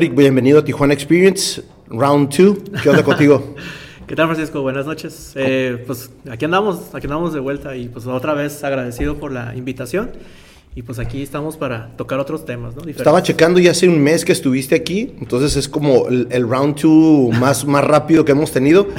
Patrick, bienvenido a Tijuana Experience, Round 2. ¿Qué onda contigo? ¿Qué tal, Francisco? Buenas noches. Eh, pues aquí andamos, aquí andamos de vuelta y pues otra vez agradecido por la invitación. Y pues aquí estamos para tocar otros temas, ¿no? Estaba checando ya hace un mes que estuviste aquí, entonces es como el, round 2 más, más rápido que hemos tenido.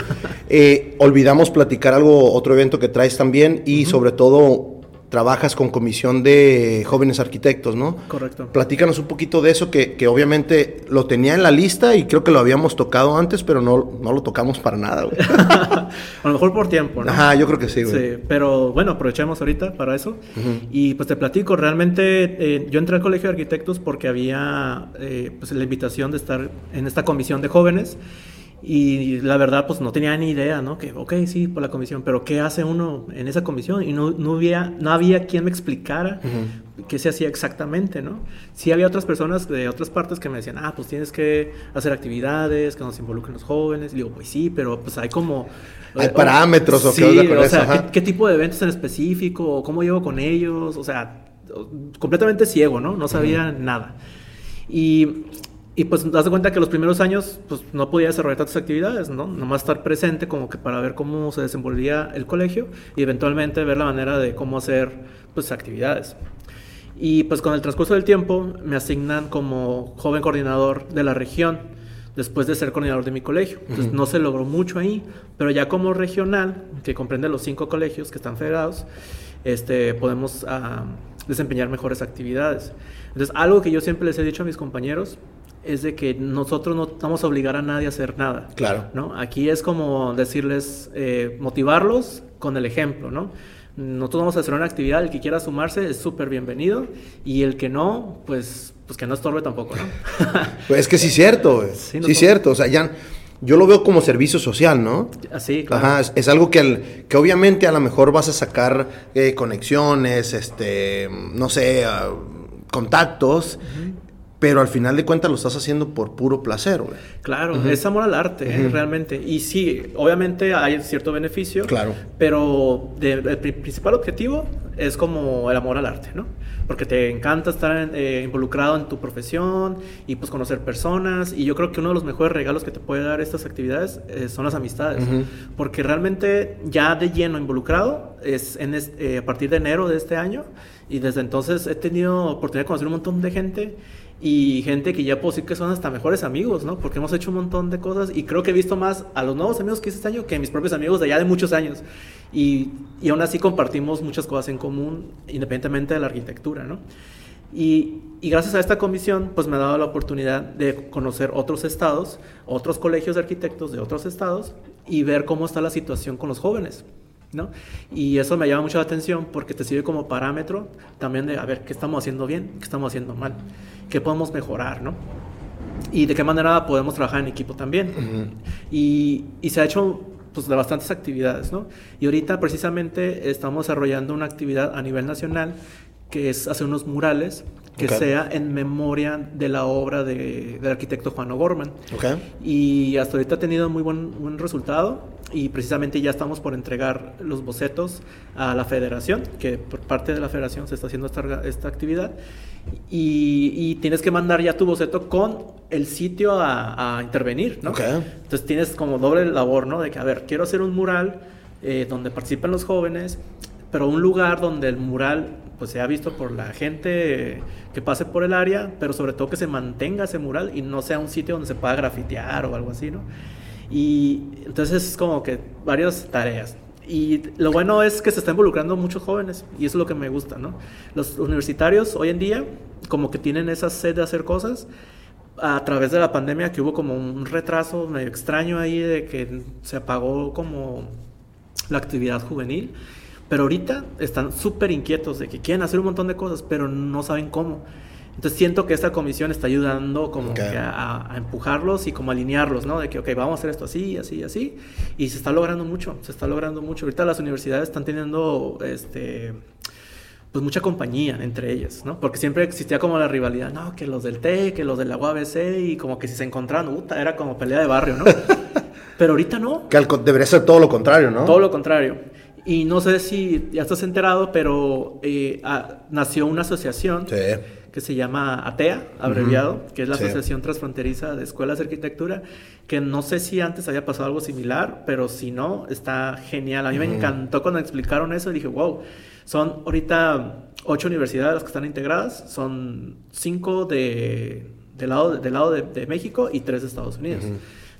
Eh, olvidamos platicar algo, otro evento que traes también y sobre todo trabajas con comisión de jóvenes arquitectos, ¿no? Correcto. Platícanos un poquito de eso, que, que, obviamente lo tenía en la lista y creo que lo habíamos tocado antes, pero no, no lo tocamos para nada, güey. a lo mejor por tiempo, ¿no? Ajá, yo creo que sí, güey. Sí, pero bueno, aprovechemos ahorita para eso. Y pues te platico, realmente eh, yo entré al Colegio de Arquitectos porque había eh, pues la invitación de estar en esta comisión de jóvenes. Y la verdad, pues no tenía ni idea, ¿no? Que, ok, sí, por la comisión, pero ¿qué hace uno en esa comisión? Y no, no, había, no había quien me explicara qué se hacía exactamente, ¿no? Sí había otras personas de otras partes que me decían, ah, pues tienes que hacer actividades, que nos involucren los jóvenes. Y digo, pues sí, pero pues hay como... Hay parámetros o, qué o sea, ¿qué, tipo de eventos en específico? O ¿Cómo llevo con ellos? O sea, completamente ciego, ¿no? No sabía nada. Y y pues das cuenta que los primeros años pues no podía desarrollar tantas actividades, ¿no? Nomás estar presente como que para ver cómo se desenvolvía el colegio y eventualmente ver la manera de cómo hacer pues actividades. Y pues con el transcurso del tiempo me asignan como joven coordinador de la región después de ser coordinador de mi colegio. Entonces no se logró mucho ahí, pero ya como regional, que comprende los cinco colegios que están federados, este, podemos ah, desempeñar mejores actividades. Entonces algo que yo siempre les he dicho a mis compañeros es de que nosotros no vamos a obligar a nadie a hacer nada. Claro. ¿no? Aquí es como decirles, eh, motivarlos con el ejemplo, ¿no? Nosotros vamos a hacer una actividad, el que quiera sumarse es súper bienvenido y el que no, pues, pues que no estorbe tampoco, ¿no? pues es que sí es cierto, sí, es cierto, o sea, ya yo lo veo como servicio social, ¿no? Así, claro. Ajá, es, algo que, que obviamente a lo mejor vas a sacar eh, conexiones, este, no sé, ah, contactos, pero al final de cuentas lo estás haciendo por puro placer, güey. Claro, es amor al arte, ¿eh? realmente. Y sí, obviamente hay cierto beneficio. Claro. Pero el principal objetivo es como el amor al arte, ¿no? Porque te encanta estar eh, involucrado en tu profesión y pues conocer personas. Y yo creo que uno de los mejores regalos que te puede dar estas actividades eh, son las amistades. Porque realmente ya de lleno involucrado es en a partir de enero de este año. Y desde entonces he tenido oportunidad de conocer un montón de gente y gente que ya puedo decir que son hasta mejores amigos, ¿no? Porque hemos hecho un montón de cosas y creo que he visto más a los nuevos amigos que hice este año que a mis propios amigos de allá de muchos años. Y, y aún así compartimos muchas cosas en común, independientemente de la arquitectura, ¿no? Y, y, gracias a esta comisión, pues me ha dado la oportunidad de conocer otros estados, otros colegios de arquitectos de otros estados y ver cómo está la situación con los jóvenes. ¿No? Y eso me llama mucho la atención porque te sirve como parámetro también de a ver qué estamos haciendo bien, qué estamos haciendo mal, qué podemos mejorar, ¿no? Y de qué manera podemos trabajar en equipo también. y, y, se ha hecho pues, de bastantes actividades, ¿no? Y ahorita precisamente estamos desarrollando una actividad a nivel nacional que es hacer unos murales que sea en memoria de la obra de, del arquitecto Juan O'Gorman. Okay. Y hasta ahorita ha tenido muy buen, buen resultado y precisamente ya estamos por entregar los bocetos a la federación, que por parte de la federación se está haciendo esta, esta actividad, y, y, tienes que mandar ya tu boceto con el sitio a, a intervenir, ¿no? Entonces tienes como doble labor, ¿no? De que, a ver, quiero hacer un mural eh, donde participen los jóvenes, pero un lugar donde el mural pues sea visto por la gente que pase por el área, pero sobre todo que se mantenga ese mural y no sea un sitio donde se pueda grafitear o algo así, ¿no? Y entonces es como que varias tareas. Y lo bueno es que se está involucrando muchos jóvenes y eso es lo que me gusta, ¿no? Los universitarios hoy en día como que tienen esa sed de hacer cosas a través de la pandemia que hubo como un retraso medio extraño ahí de que se apagó como la actividad juvenil, pero ahorita están súper inquietos de que quieren hacer un montón de cosas, pero no saben cómo. Entonces siento que esta comisión está ayudando como que a, empujarlos y como alinearlos, ¿no? De que, ok, vamos a hacer esto así, así, así. Y se está logrando mucho, se está logrando mucho. Ahorita las universidades están teniendo, este, pues mucha compañía entre ellas, ¿no? Porque siempre existía como la rivalidad, no, que los del T, que los de la UABC y como que si se encontraban, puta, era como pelea de barrio, ¿no? Pero ahorita no. Que debería ser todo lo contrario, ¿no? Todo lo contrario. Y no sé si ya estás enterado, pero eh, nació una asociación que se llama ATEA, abreviado, que es la Sí. Asociación Transfronteriza de Escuelas de Arquitectura, que no sé si antes había pasado algo similar, pero si no, está genial. A mí me encantó cuando explicaron eso y dije, wow, son ahorita ocho universidades las que están integradas, son cinco de, del lado, del lado de, de México y tres de Estados Unidos.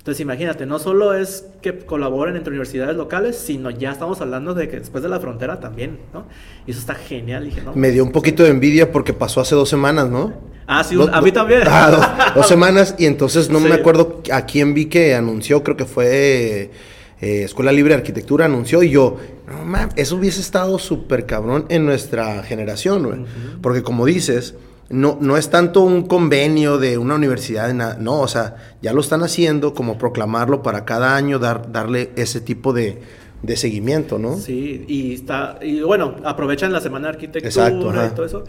Entonces imagínate, no solo es que colaboren entre universidades locales, sino ya estamos hablando de que después de la frontera también, ¿no? Y eso está genial, dije, ¿no? Me dio un poquito de envidia porque pasó hace dos semanas, ¿no? Ah, sí, Do- a mí también. Ah, dos, dos semanas y entonces no Sí. me acuerdo a quién vi que anunció, creo que fue eh, Escuela Libre de Arquitectura anunció y yo, no mames, eso hubiese estado súper cabrón en nuestra generación, güey. Porque como dices, no, no es tanto un convenio de una universidad, de nada, no, o sea, ya lo están haciendo como proclamarlo para cada año, dar, darle ese tipo de, de seguimiento, ¿no? Sí, y está, y bueno, aprovechan la semana de arquitectura Exacto, y todo eso.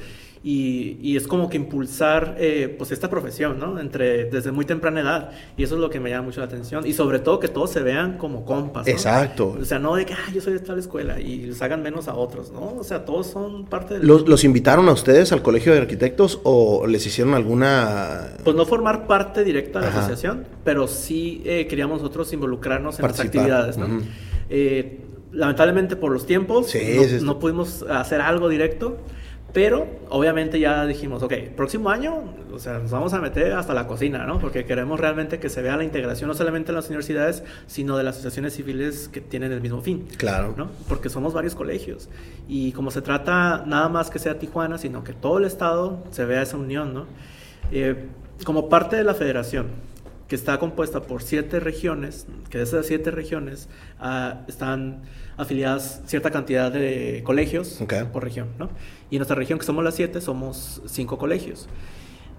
Y, y es como que impulsar eh, pues esta profesión, ¿no? Entre, desde muy temprana edad. Y eso es lo que me llama mucho la atención. Y sobre todo que todos se vean como compas. ¿no? Exacto. O sea, no de que, ah, yo soy de tal escuela y les hagan menos a otros, ¿no? O sea, todos son parte del... ¿Los, los invitaron a ustedes al Colegio de Arquitectos o les hicieron alguna Pues no formar parte directa de la asociación, pero sí eh, queríamos nosotros involucrarnos en las Participar. actividades, ¿no? Ujú. Eh, lamentablemente por los tiempos Sí, no, sí. no pudimos hacer algo directo, pero obviamente ya dijimos, ok, próximo año, o sea, nos vamos a meter hasta la cocina, ¿no? Porque queremos realmente que se vea la integración no solamente en las universidades, sino de las asociaciones civiles que tienen el mismo fin. Claro. ¿no? Porque somos varios colegios. Y como se trata nada más que sea Tijuana, sino que todo el estado se vea esa unión, ¿no? Eh, como parte de la federación, que está compuesta por siete regiones, que de esas siete regiones ah, están afiliadas cierta cantidad de colegios Ok. por región, ¿no? Y en nuestra región, que somos las siete, somos cinco colegios.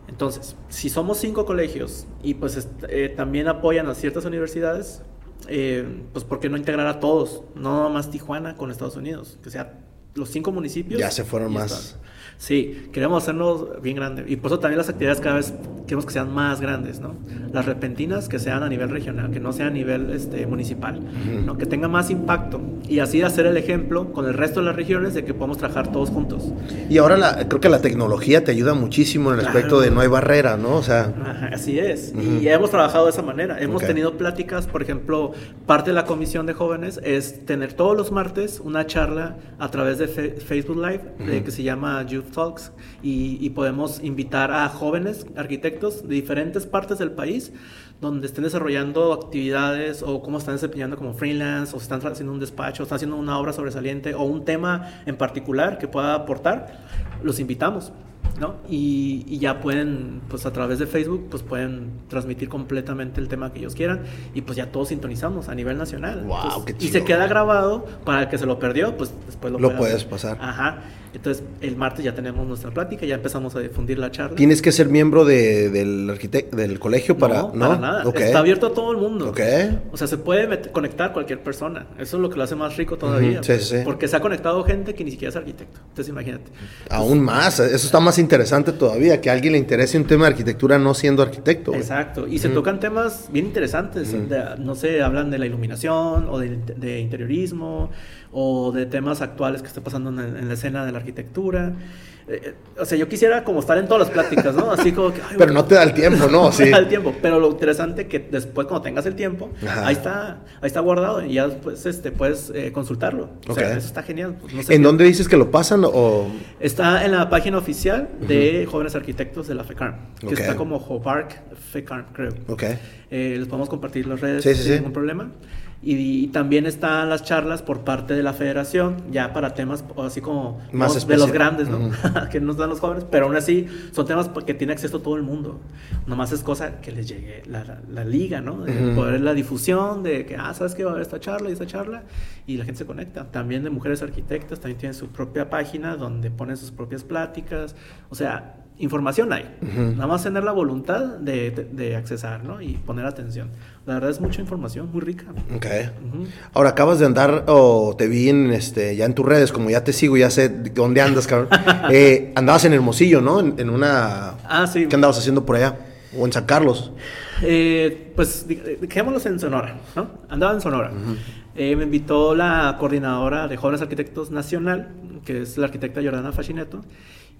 Entonces, si somos cinco colegios y pues eh, también apoyan a ciertas universidades, eh, pues ¿por qué no integrar a todos? No más Tijuana con Estados Unidos, que sea los cinco municipios. Ya se fueron más. están. Sí, queremos hacernos bien grande. Y por eso también las actividades cada vez queremos que sean más grandes, ¿no? Las repentinas que sean a nivel regional, que no sea a nivel este, municipal, ¿no? Que tenga más impacto. Y así hacer el ejemplo con el resto de las regiones de que podemos trabajar todos juntos. Y ahora la, creo que la tecnología te ayuda muchísimo en el Claro. aspecto de no hay barrera, ¿no? O sea, Ajá, así es. Ujú. Y hemos trabajado de esa manera. Hemos Ok. tenido pláticas, por ejemplo, parte de la comisión de jóvenes es tener todos los martes una charla a través de Facebook Live eh, Ujú. que se llama Youth Talks y, podemos invitar a jóvenes arquitectos de diferentes partes del país donde estén desarrollando actividades o cómo están desempeñando como freelance o están haciendo un despacho, o están haciendo una obra sobresaliente o un tema en particular que pueda aportar, los invitamos. ¿No? Y, y ya pueden, pues a través de Facebook, pues pueden transmitir completamente el tema que ellos quieran y pues ya todos sintonizamos a nivel nacional. Guau, Entonces, qué y se queda grabado para el que se lo perdió, pues después lo, Lo puedes pasar. Ajá. Entonces el martes ya tenemos nuestra plática, ya empezamos a difundir la charla. tienes que ser miembro de- del, del colegio para... no, para nada. Está abierto a todo el mundo. O sea, se puede conectar cualquier persona. Eso es lo que lo hace más rico todavía. Sí, pues, sí. Porque se ha conectado gente que ni siquiera es arquitecto. Entonces imagínate. Aún más, eso está más interesante todavía, que a alguien le interese un tema de arquitectura no siendo arquitecto. güey. Exacto, y se tocan temas bien interesantes, de- no sé, hablan de la iluminación o de, de interiorismo o de temas actuales que está pasando en, en la escena de la arquitectura. Eh, eh, o sea, yo quisiera como estar en todas las pláticas, ¿no? Así como que... ay, Pero bueno, no te da el tiempo, ¿no? no Sí. me da el tiempo, pero lo interesante que después cuando tengas el tiempo, Ajá. ahí está, ahí está guardado y ya después este, puedes eh, consultarlo. O sea, eso está genial. pues, no sé ¿En qué- dónde dices que lo pasan o...? Está en la página oficial de Jóvenes Arquitectos de la FECARM, que Ok. está como Hobart FECARM, creo. Ok. Eh, les podemos compartir las redes Sí, sí, sin ningún problema. Y, y también están las charlas por parte de la federación, ya para temas así como Más no, de los grandes, ¿no? Que nos dan los jóvenes, pero aún así son temas que tiene acceso todo el mundo. Nomás es cosa que les llegue la, la- la liga, ¿no? De poder la difusión de que, ah, ¿sabes qué? Va a haber esta charla y esta charla y la gente se conecta. También de mujeres arquitectas, también tienen su propia página donde ponen sus propias pláticas. O sea, información hay. Ujú. Nada más tener la voluntad de, de, de accesar, ¿no? Y poner atención. La verdad es mucha información, muy rica. Ok. Ujú. Ahora acabas de andar, o te vi en, este, ya en tus redes, como ya te sigo, ya sé dónde andas, cabrón. Eh, andabas en Hermosillo, ¿no? En, en una... Ah, sí. ¿Qué andabas haciendo por allá? O en San Carlos. Eh, pues di- dejémoslos en Sonora, ¿no? Andaba en Sonora. Eh, me invitó la coordinadora de Jóvenes Arquitectos Nacional, que es la arquitecta Jordana Fascineto,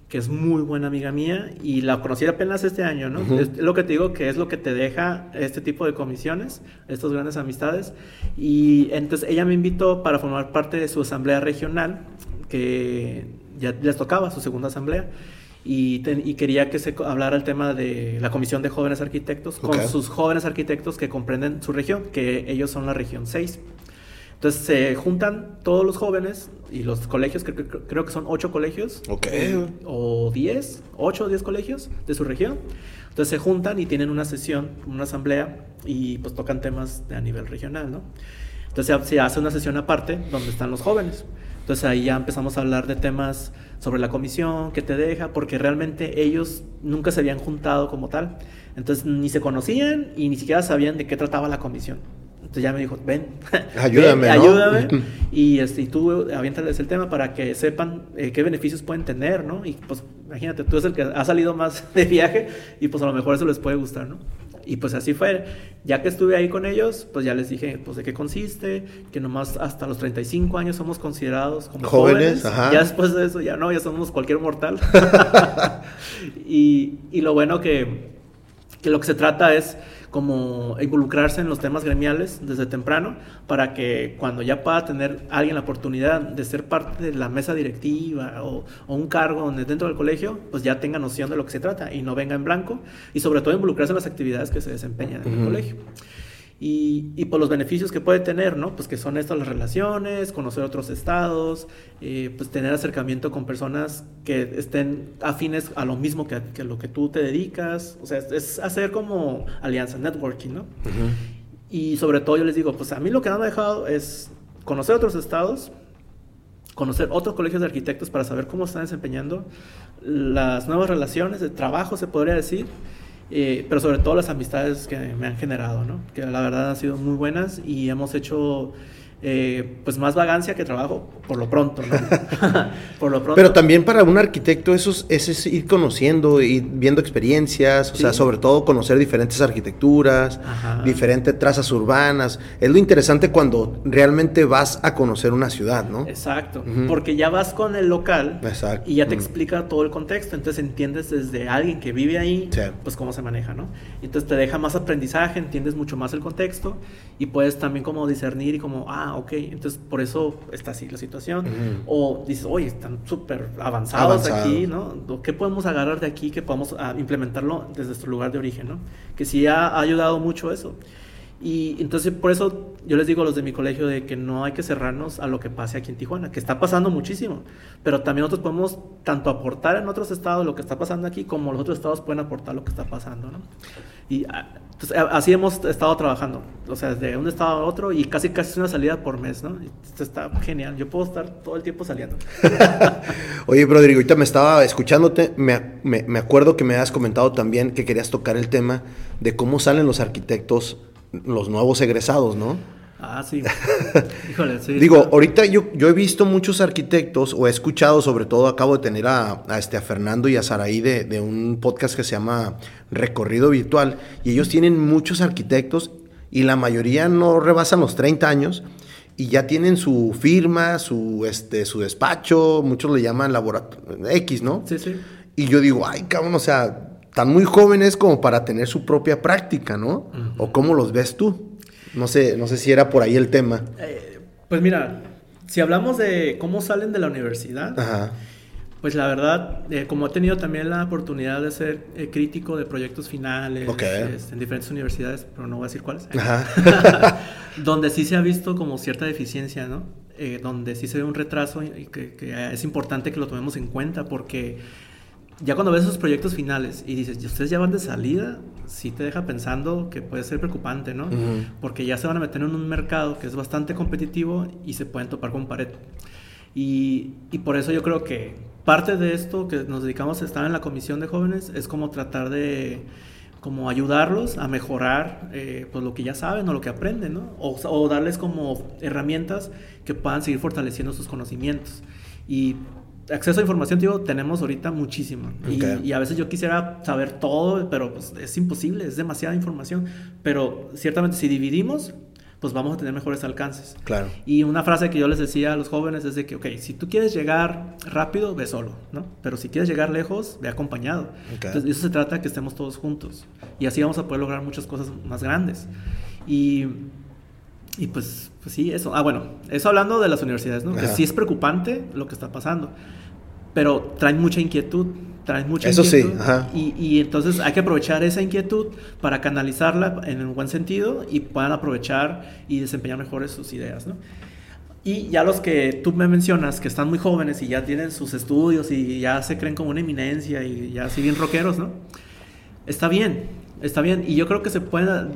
que es muy buena amiga mía y la conocí apenas este año, ¿no? Es lo que te digo que es lo que te deja este tipo de comisiones, estas grandes amistades. Y entonces ella me invitó para formar parte de su asamblea regional, que ya les tocaba su segunda asamblea. Y, quería que se hablara el tema de la Comisión de Jóvenes Arquitectos con sus jóvenes arquitectos que comprenden su región, que ellos son la región 6. Entonces se juntan todos los jóvenes y los colegios, que, creo que son ocho colegios. Ok. o diez, ocho o diez colegios de su región. Entonces se juntan y tienen una sesión, una asamblea y pues tocan temas de a nivel regional, ¿no? Entonces se hace una sesión aparte donde están los jóvenes. Entonces ahí ya empezamos a hablar de temas sobre la comisión, qué te deja, porque realmente ellos nunca se habían juntado como tal. Entonces ni se conocían y ni siquiera sabían de qué trataba la comisión. Entonces ya me dijo, ven, ayúdame, ayúdame. y, este, y tú aviéntales el tema para que sepan eh, qué beneficios pueden tener, ¿no? Y pues imagínate, tú eres el que ha salido más de viaje y pues a lo mejor eso les puede gustar, ¿no? Y pues así fue. Ya que estuve ahí con ellos, pues ya les dije, pues de qué consiste, que nomás hasta los 35 años somos considerados como jóvenes. Ya después de eso, ya no, ya somos cualquier mortal. y, y, lo bueno que, que lo que se trata es como involucrarse en los temas gremiales desde temprano para que cuando ya pueda tener alguien la oportunidad de ser parte de la mesa directiva o, un cargo dentro del colegio, pues ya tenga noción de lo que se trata y no venga en blanco y sobre todo involucrarse en las actividades que se desempeñan en el colegio y, por los beneficios que puede tener, ¿no? Pues que son estas las relaciones, conocer otros estados, eh, pues tener acercamiento con personas que estén afines a lo mismo que, que lo que tú te dedicas, o sea, es, hacer como alianza, networking, ¿no? Y sobre todo yo les digo, pues a mí lo que me ha dejado es conocer otros estados, conocer otros colegios de arquitectos para saber cómo están desempeñando las nuevas relaciones de trabajo, se podría decir, eh, pero sobre todo las amistades que me han generado, ¿no? que la verdad han sido muy buenas y hemos hecho eh, pues más vagancia que trabajo, por lo pronto, ¿no? por lo pronto. Pero también para un arquitecto eso es, es ir conociendo y viendo experiencias, o sea, sobre todo conocer diferentes arquitecturas, diferentes trazas urbanas. Es lo interesante cuando realmente vas a conocer una ciudad, ¿no? Exacto, porque ya vas con el local y ya te explica todo el contexto, entonces entiendes desde alguien que vive ahí, pues cómo se maneja, ¿no? Entonces te deja más aprendizaje, entiendes mucho más el contexto y puedes también como discernir y como, ah, ok, entonces por eso está así la situación. O dices, oye, están súper avanzados aquí, ¿no? ¿Qué podemos agarrar de aquí que podamos ah, implementarlo desde nuestro lugar de origen, ¿no? Que sí ha, ayudado mucho eso. Y entonces por eso yo les digo a los de mi colegio de que no hay que cerrarnos a lo que pase aquí en Tijuana, que está pasando muchísimo, pero también nosotros podemos tanto aportar en otros estados lo que está pasando aquí como los otros estados pueden aportar lo que está pasando, ¿no? Y ah, entonces, así hemos estado trabajando, o sea, de un estado a otro y casi casi es una salida por mes, ¿no? Esto está genial, yo puedo estar todo el tiempo saliendo. Oye, Rodrigo, ahorita me estaba escuchándote, me, me, me, acuerdo que me has comentado también que querías tocar el tema de cómo salen los arquitectos, los nuevos egresados, ¿no? Ah, sí. Híjole, sí. Digo, ahorita yo, yo he visto muchos arquitectos, o he escuchado, sobre todo acabo de tener a, este, a Fernando y a Saraí de, de, un podcast que se llama Recorrido Virtual, y ellos tienen muchos arquitectos, y la mayoría no rebasan los 30 años, y ya tienen su firma, su, este, su despacho, muchos le llaman laboratorio X, ¿no? Sí, sí. Y yo digo, ay, cabrón, o sea, tan muy jóvenes como para tener su propia práctica, ¿no? ¿O cómo los ves tú? No sé, no sé si era por ahí el tema. Eh, pues mira, si hablamos de cómo salen de la universidad, pues la verdad, eh, como he tenido también la oportunidad de ser eh, crítico de proyectos finales este, en diferentes universidades, pero no voy a decir cuáles, donde sí se ha visto como cierta deficiencia, ¿no? donde sí se ve un retraso y que, que es importante que lo tomemos en cuenta porque ya cuando ves esos proyectos finales y dices, ustedes ya van de salida, sí te deja pensando que puede ser preocupante, ¿no? Porque ya se van a meter en un mercado que es bastante competitivo y se pueden topar con pared. Y, y, por eso yo creo que parte de esto que nos dedicamos a estar en la comisión de jóvenes es como tratar de como ayudarlos a mejorar eh, pues lo que ya saben o lo que aprenden, ¿no? O, o darles como herramientas que puedan seguir fortaleciendo sus conocimientos. Y acceso a información, digo, tenemos ahorita muchísimo. Y, a veces yo quisiera saber todo, pero pues, es imposible, es demasiada información. Pero ciertamente si dividimos, pues vamos a tener mejores alcances. Claro. Y una frase que yo les decía a los jóvenes es de que, ok, si tú quieres llegar rápido, ve solo, ¿no? Pero si quieres llegar lejos, ve acompañado. Ok. Entonces, eso se trata de que estemos todos juntos. Y así vamos a poder lograr muchas cosas más grandes. Y, y pues, pues sí, eso. Ah, bueno, eso hablando de las universidades, ¿no? Que sí es preocupante lo que está pasando. Pero traen mucha inquietud. Traen mucha Eso sí, inquietud. ajá. Y, y entonces hay que aprovechar esa inquietud para canalizarla en un buen sentido y puedan aprovechar y desempeñar mejores sus ideas, ¿no? Y ya los que tú me mencionas, que están muy jóvenes y ya tienen sus estudios y ya se creen como una eminencia y ya siguen rockeros, ¿no? Está bien, está bien. Y yo creo que se puede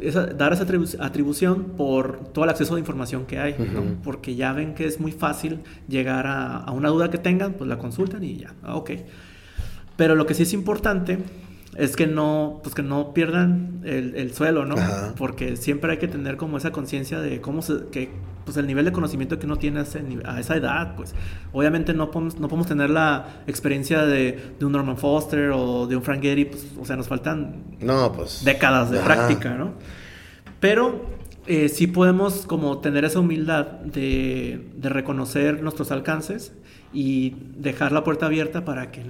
esa- dar esa atribu- atribución por todo el acceso de información que hay, ¿no? Porque ya ven que es muy fácil llegar a, a una duda que tengan, pues la consultan y ya, ah, ok. Pero lo que sí es importante es que no, pues que no pierdan el, el suelo, ¿no? Ajá. Porque siempre hay que tener como esa conciencia de cómo se, que, pues el nivel de conocimiento que uno tiene a, ese nive- a esa edad, pues obviamente no podemos, no podemos tener la experiencia de, de un Norman Foster o de un Frank Gehry, pues, o sea, nos faltan No, pues. décadas de Ajá. práctica, ¿no? Pero eh, sí podemos como tener esa humildad de, de reconocer nuestros alcances y dejar la puerta abierta para que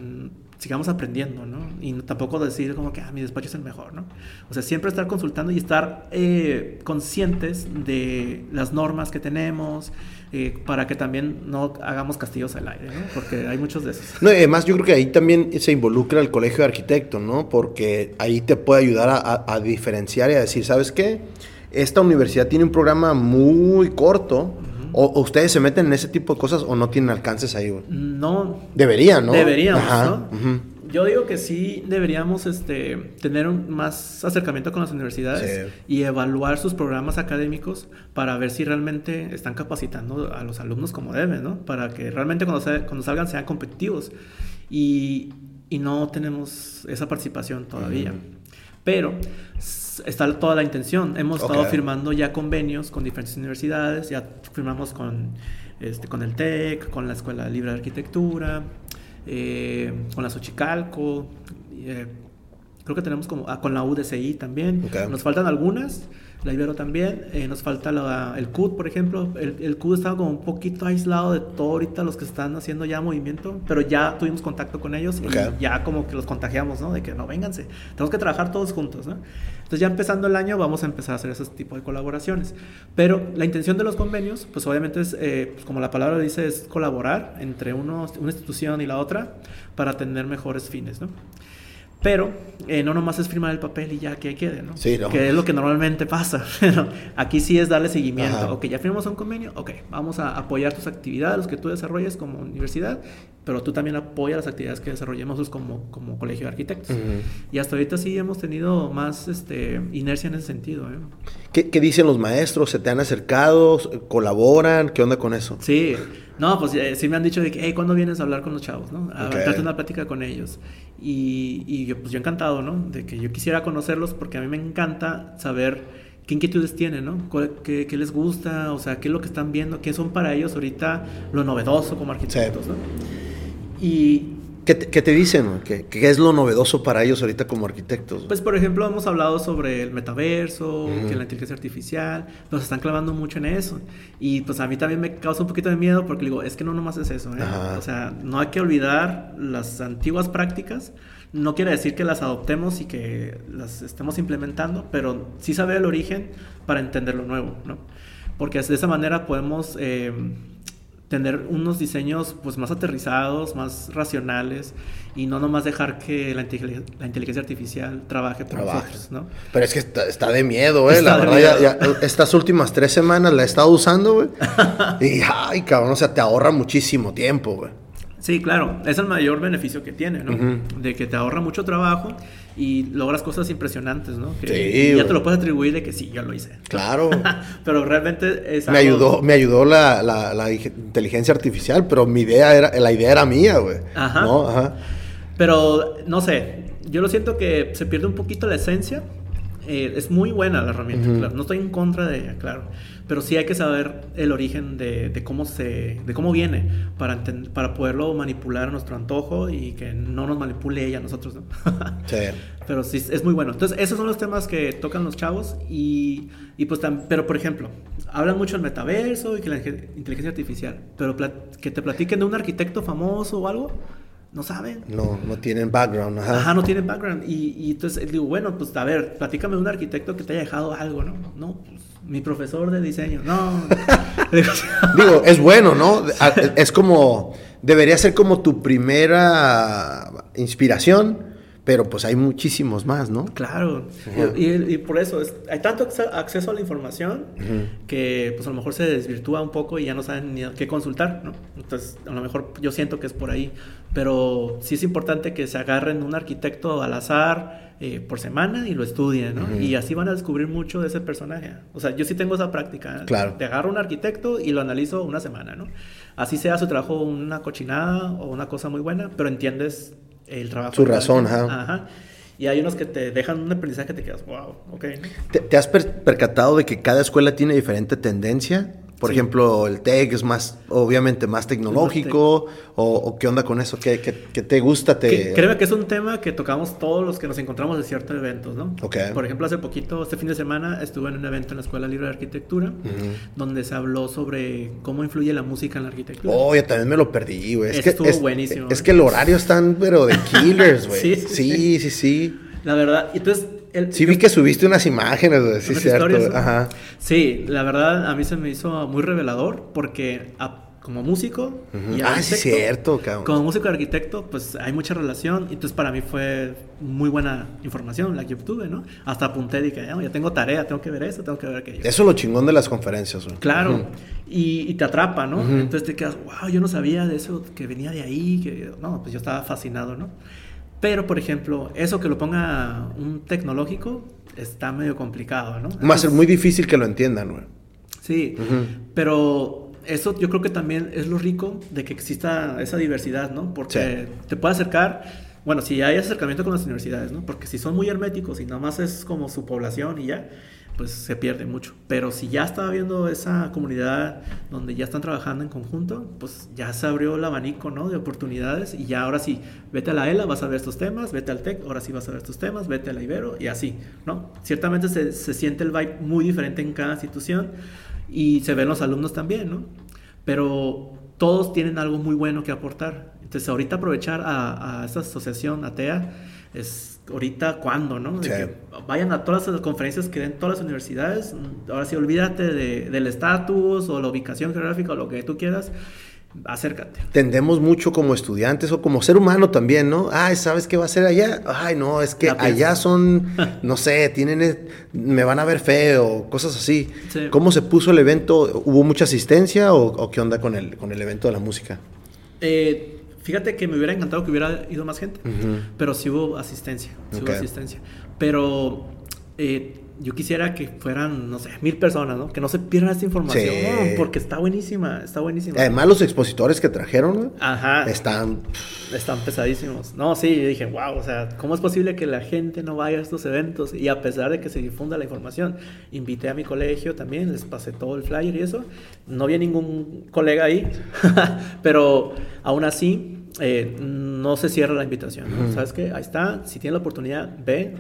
sigamos aprendiendo, ¿no? Y tampoco decir como que ah, mi despacho es el mejor, ¿no? O sea, siempre estar consultando y estar eh, conscientes de las normas que tenemos eh, para que también no hagamos castillos al aire, ¿no? Porque hay muchos de esos. No, además yo creo que ahí también se involucra el colegio de arquitectos, ¿no? Porque ahí te puede ayudar a diferenciar y a decir, ¿sabes qué? Esta universidad tiene un programa muy corto. O, o ustedes se meten en ese tipo de cosas o no tienen alcances ahí, güey. No, Deberían, ¿no? Deberíamos, Ajá, ¿no? Yo digo que sí deberíamos este, tener un más acercamiento con las universidades Sí. y evaluar sus programas académicos para ver si realmente están capacitando a los alumnos como deben, ¿no? Para que realmente cuando, sa- cuando salgan sean competitivos. Y, y no tenemos esa participación todavía. Pero está toda la intención. Hemos estado firmando ya convenios con diferentes universidades, ya firmamos con, este, con el TEC, con la Escuela Libre de Arquitectura, eh, con la Xochicalco, eh, creo que tenemos como, ah, con la UDCI también. Nos faltan algunas, la Ibero también, eh, nos falta la- el CUD, por ejemplo. El, el CUD estaba como un poquito aislado de todo ahorita los que están haciendo ya movimiento, pero ya tuvimos contacto con ellos y Ok. ya como que los contagiamos, ¿no? De que no, vénganse, tenemos que trabajar todos juntos, ¿no? Entonces ya empezando el año vamos a empezar a hacer ese tipo de colaboraciones. Pero la intención de los convenios, pues obviamente es, eh, pues, como la palabra dice, es colaborar entre uno, una institución y la otra para tener mejores fines, ¿no? Pero eh, no nomás es firmar el papel y ya que ahí quede, ¿no? Sí, no. Que es lo que normalmente pasa. Pero aquí sí es darle seguimiento. Ajá. Ok, ya firmamos un convenio. Ok, vamos a apoyar tus actividades, los que tú desarrolles como universidad, pero tú también apoya las actividades que desarrollemos nosotros como, como colegio de arquitectos. Ujú. Y hasta ahorita sí hemos tenido más este, inercia en ese sentido. ¿eh? ¿Qué, qué dicen los maestros? ¿Se te han acercado? ¿Colaboran? ¿Qué onda con eso? Sí, no, pues eh, sí me han dicho de que, hey, ¿cuándo vienes a hablar con los chavos? ¿no? A Ok. darte una plática con ellos. Y, y yo, pues yo encantado, ¿no? De que yo quisiera conocerlos porque a mí me encanta saber qué inquietudes tienen, ¿no? ¿Qué, qué les gusta? O sea, qué es lo que están viendo, qué son para ellos ahorita lo novedoso como arquitectos, ¿no? Y ¿Qué te, qué te dicen? ¿Qué, qué es lo novedoso para ellos ahorita como arquitectos? Pues, por ejemplo, hemos hablado sobre el metaverso, que la inteligencia artificial, nos están clavando mucho en eso. Y pues a mí también me causa un poquito de miedo porque digo, es que no nomás es eso, ¿eh? O sea, no hay que olvidar las antiguas prácticas. No quiere decir que las adoptemos y que las estemos implementando, pero sí saber el origen para entender lo nuevo, ¿no? Porque de esa manera podemos eh, tener unos diseños pues más aterrizados, más racionales y no nomás dejar que la, inteligen- la inteligencia artificial trabaje por Trabaje. nosotros, ¿no? Pero es que está, está de miedo, ¿eh? Está La verdad, ya, estas últimas tres semanas la he estado usando, güey. y, ay, cabrón, o sea, te ahorra muchísimo tiempo, güey. Sí, claro, es el mayor beneficio que tiene, ¿no? De que te ahorra mucho trabajo y logras cosas impresionantes, ¿no? Que Sí, ya te lo puedes atribuir de que sí, yo lo hice. Claro. pero realmente es me algo- ayudó, me ayudó la, la- la ige- inteligencia artificial, pero mi idea era, la idea era mía, güey. Ajá. ¿No? Ajá. Pero, no sé, yo lo siento que se pierde un poquito la esencia Eh, es muy buena la herramienta, claro. No estoy en contra de ella, claro. Pero sí hay que saber el origen de, de cómo se, de cómo viene para, para poderlo manipular a nuestro antojo y que no nos manipule ella a nosotros, ¿no? sí. Pero sí, es muy bueno. Entonces, esos son los temas que tocan los chavos y, y pues pero por ejemplo, hablan mucho del metaverso y que la inteligencia artificial, pero que te platiquen de un arquitecto famoso o algo, no saben. No, no tienen background. Ajá, ajá no tienen background. Y, y, entonces digo, bueno, pues a ver, platícame de un arquitecto que te haya dejado algo, ¿no? No, pues mi profesor de diseño. No. digo, es bueno, ¿no? Es como, debería ser como tu primera inspiración pero pues hay muchísimos más, ¿no? Claro, y, por eso hay tanto acceso a la información que pues a lo mejor se desvirtúa un poco y ya no saben ni qué consultar, ¿no? Entonces a lo mejor yo siento que es por ahí, pero sí es importante que se agarren un arquitecto al azar eh, por semana y lo estudien, ¿no? Y así van a descubrir mucho de ese personaje. O sea, yo sí tengo esa práctica. Claro. Te agarro un arquitecto y lo analizo una semana, ¿no? Así sea su trabajo una cochinada o una cosa muy buena, pero entiendes el trabajo. Su razón, ajá. Y hay unos que te dejan un aprendizaje que te quedas, wow, ok. ¿Te, has percatado de que cada escuela tiene diferente tendencia? Por ejemplo, el TEC es más, obviamente, más tecnológico. O, qué onda con eso? ¿Qué, te gusta? Te... Creo que es un tema que tocamos todos los que nos encontramos en ciertos eventos, ¿no? Por ejemplo, hace poquito, este fin de semana, estuve en un evento en la Escuela Libre de Arquitectura, donde se habló sobre cómo influye la música en la arquitectura. Oh, yo también me lo perdí, güey. Es que, estuvo buenísimo. Es, que el horario están, pero de killers, güey. sí, sí, sí, sí, La verdad, entonces sí, vi que subiste unas imágenes, sí, cierto. Ajá. Sí, la verdad a mí se me hizo muy revelador porque como músico y Ah, sí, cierto, cabrón. Como músico y arquitecto, pues hay mucha relación. Y entonces para mí fue muy buena información la que obtuve, ¿no? Hasta apunté y dije, ya tengo tarea, tengo que ver eso, tengo que ver aquello. Eso es lo chingón de las conferencias, güey. Claro. y, te atrapa, ¿no? Entonces te quedas, wow, yo no sabía de eso, que venía de ahí, que no, pues yo estaba fascinado, ¿no? Pero, por ejemplo, eso que lo ponga un tecnológico está medio complicado, ¿no? Va a ser muy difícil que lo entiendan, güey. Sí, pero eso yo creo que también es lo rico de que exista esa diversidad, ¿no? Porque te puede acercar, bueno, si hay acercamiento con las universidades, ¿no? Porque si son muy herméticos y nada más es como su población y ya, pues se pierde mucho. Pero si ya está habiendo esa comunidad donde ya están trabajando en conjunto, pues ya se abrió el abanico, ¿no? De oportunidades y ya ahora sí, vete a la ELA, vas a ver estos temas, vete al TEC, ahora sí vas a ver estos temas, vete a la Ibero y así, ¿no? Ciertamente se, se siente el vibe muy diferente en cada institución y se ven los alumnos también, ¿no? Pero todos tienen algo muy bueno que aportar. Entonces ahorita aprovechar a, a esta asociación ATEA es ahorita cuándo, ¿no? vayan a todas las conferencias que den todas las universidades. Ahora sí, olvídate de, del estatus o la ubicación geográfica o lo que tú quieras. Acércate. Tendemos mucho como estudiantes o como ser humano también, ¿no? Ay, ¿sabes qué va a ser allá? Ay, no, es que allá son, no sé, tienen, e, me van a ver feo, cosas así. ¿Cómo se puso el evento? ¿Hubo mucha asistencia o, qué onda con el, con el evento de la música? Eh, Fíjate que me hubiera encantado que hubiera ido más gente, pero sí hubo asistencia, sí hubo asistencia. Pero eh, yo quisiera que fueran, no sé, mil personas, ¿no? Que no se pierdan esta información, porque está buenísima, está buenísima. Además, los expositores que trajeron, Ajá. están... Están pesadísimos. No, sí, yo dije, wow, o sea, ¿cómo es posible que la gente no vaya a estos eventos? Y a pesar de que se difunda la información, invité a mi colegio también, les pasé todo el flyer y eso. No había ningún colega ahí, pero aún así eh, no se cierra la invitación. ¿Sabes qué? Ahí está. Si tienes la oportunidad, ve.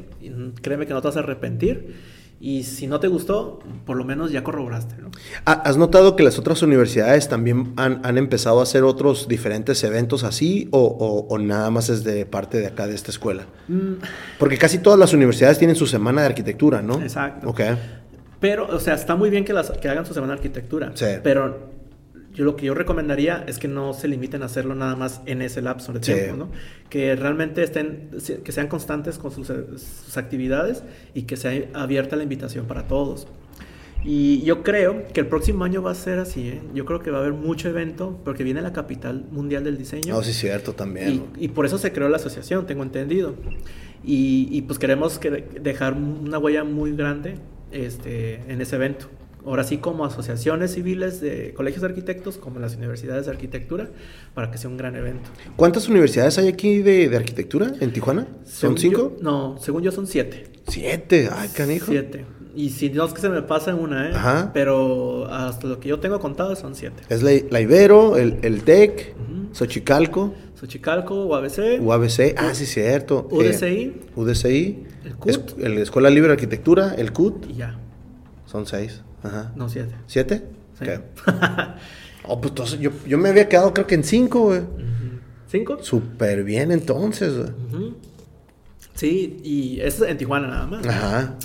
Créeme que no te vas a arrepentir. Y si no te gustó, por lo menos ya corroboraste. ¿no? ¿Has notado que las otras universidades también han, empezado a hacer otros diferentes eventos así? O, nada más es de parte de acá de esta escuela? Mm. Porque casi todas las universidades tienen su semana de arquitectura, ¿no? Exacto. Ok. Pero, o sea, está muy bien que, las, que hagan su semana de arquitectura. Sí. Pero yo lo que yo recomendaría es que no se limiten a hacerlo nada más en ese lapso de tiempo, ¿no? Que realmente estén, que sean constantes con sus, actividades y que sea abierta la invitación para todos. Y yo creo que el próximo año va a ser así, ¿eh? Yo creo que va a haber mucho evento porque viene la capital mundial del diseño. Oh, sí, cierto, también. Y, por eso se creó la asociación, tengo entendido. Y, y pues queremos que dejar una huella muy grande este, en ese evento ahora sí como asociaciones civiles de colegios de arquitectos, como las universidades de arquitectura, para que sea un gran evento. ¿Cuántas universidades hay aquí de, de arquitectura en Tijuana? ¿Son Según cinco? yo- no, según yo son siete. Siete. Ay, canijo. Siete. Y si no es que se me pasa una, ¿eh? Ajá. Pero hasta lo que yo tengo contado son siete. Es la, la Ibero, el, el TEC, Ujú. Xochicalco, Xochicalco, UABC, UABC. Ah, sí, cierto. Eh, UDCI UDCI. El CUT. Es- el Escuela Libre de Arquitectura, el CUT. y ya. Son seis. Ajá. No, siete. ¿Siete? Sí. Oh, pues entonces yo, yo me había quedado creo que en cinco, güey. ¿Cinco? Súper bien entonces, güey. Ujú. Sí, y eso es en Tijuana nada más. Ajá.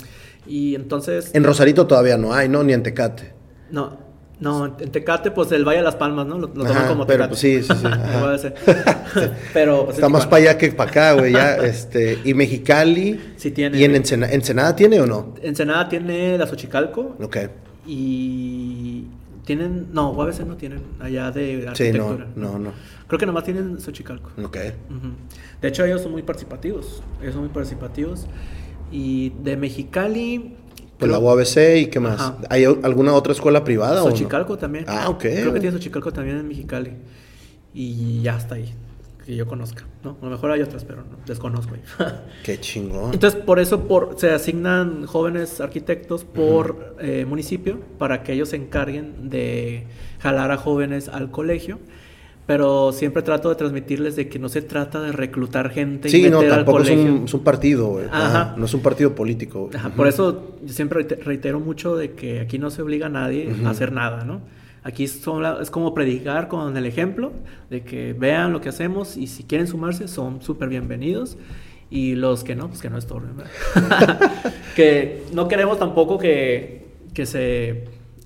Y entonces... En Rosarito todavía no hay, ¿no? Ni en Tecate. No, no, en Tecate, pues el Valle de las Palmas, ¿no? Lo, lo toman Ajá, como pero, Tecate. pues, sí, sí, sí, pero pues, Está más para allá que para acá, güey. Ya, este. Y Mexicali. Sí tiene. ¿Y en Ensenada, Ensenada tiene o no? Ensenada tiene la Xochicalco Ok. y tienen, no, UABC no tienen allá de Sí, no, arquitectura. no, no. Creo que nomás tienen Xochicalco. Ok. De hecho, ellos son muy participativos. Ellos son muy participativos. Y de Mexicali. Pues la creo- UABC y qué más. Ajá. ¿Hay alguna otra escuela privada o no? Xochicalco también. Ah, ok. Creo que tiene Xochicalco también en Mexicali. Y ya está ahí. Que yo conozca. ¿no? A lo mejor hay otras, pero no, desconozco. Qué chingón. Entonces, por eso por, se asignan jóvenes arquitectos por eh, municipio para que ellos se encarguen de jalar a jóvenes al colegio. Pero siempre trato de transmitirles de que no se trata de reclutar gente y sí, no, meter al tampoco es colegio. un, es un partido. Ajá. Ajá, No es un partido político. Ajá. Por eso yo siempre reite- reitero mucho de que aquí no se obliga a nadie a hacer nada, ¿no? Aquí son la- es como predicar con el ejemplo de que vean lo que hacemos y si quieren sumarse son súper bienvenidos y los que no, pues que no estorben. que no queremos tampoco que, que, se,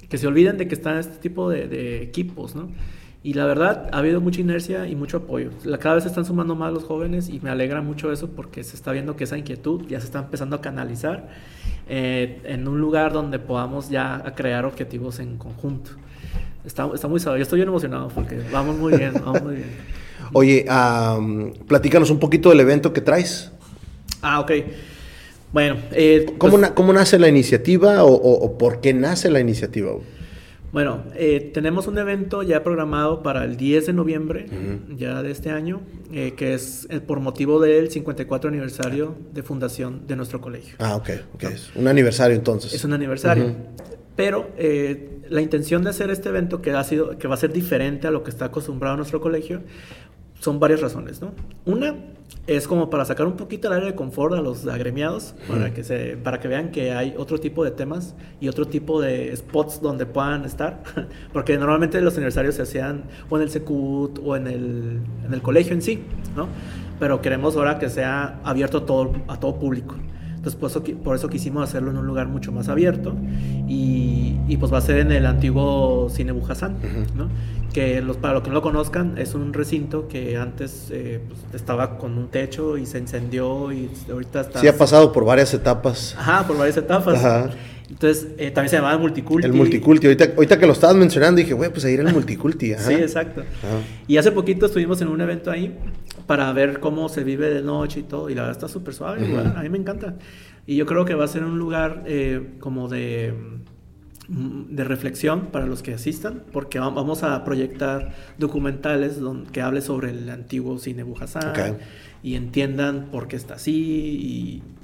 que se olviden de que están este tipo de, de equipos, ¿no? Y la verdad, ha habido mucha inercia y mucho apoyo. Cada vez se están sumando más los jóvenes y me alegra mucho eso porque se está viendo que esa inquietud ya se está empezando a canalizar eh, en un lugar donde podamos ya crear objetivos en conjunto. Está, está muy suave. Yo estoy bien emocionado porque vamos muy bien, vamos muy bien. Oye, am, platícanos un poquito del evento que traes. Ah, ok. Bueno, eh, ¿Cómo, pues- na- cómo nace la iniciativa o, o- o por qué nace la iniciativa? Bueno, eh, tenemos un evento ya programado para el 10 de noviembre, ya de este año, eh, que es eh, por motivo del 54 aniversario de fundación de nuestro colegio. Ah, ok. ok. Es un aniversario entonces. Es un aniversario. Ujú. Pero eh, la intención de hacer este evento, que, ha sido, que va a ser diferente a lo que está acostumbrado nuestro colegio, son varias razones, ¿no? Una es como para sacar un poquito el área de confort a los agremiados, para, que se, para que vean que hay otro tipo de temas y otro tipo de spots donde puedan estar, porque normalmente los aniversarios se hacían o en el Secut o en el, en el colegio en sí, ¿no? Pero queremos ahora que sea abierto a todo, a todo público. Entonces, por eso, qui- por eso quisimos hacerlo en un lugar mucho más abierto y, y, pues va a ser en el antiguo Cine Bujasán. ¿no? Que los, para los que no lo conozcan, es un recinto que antes eh, pues, estaba con un techo y se incendió y ahorita está... Sí, ha pasado por varias etapas. Ajá, por varias etapas. Ajá. Entonces, eh, también se llamaba el Multiculti. El multiculti. Ahorita, ahorita que lo estabas mencionando, dije, güey, pues ahí era el multiculti. Ajá. Sí, exacto. Ajá. Y hace poquito estuvimos en un evento ahí para ver cómo se vive de noche y todo. Y la verdad está súper suave, Ujú. igual, a mí me encanta. Y yo creo que va a ser un lugar eh, como de, de reflexión para los que asistan, porque va- vamos a proyectar documentales don- que hable sobre el antiguo cine Bujasán Ok. y entiendan por qué está así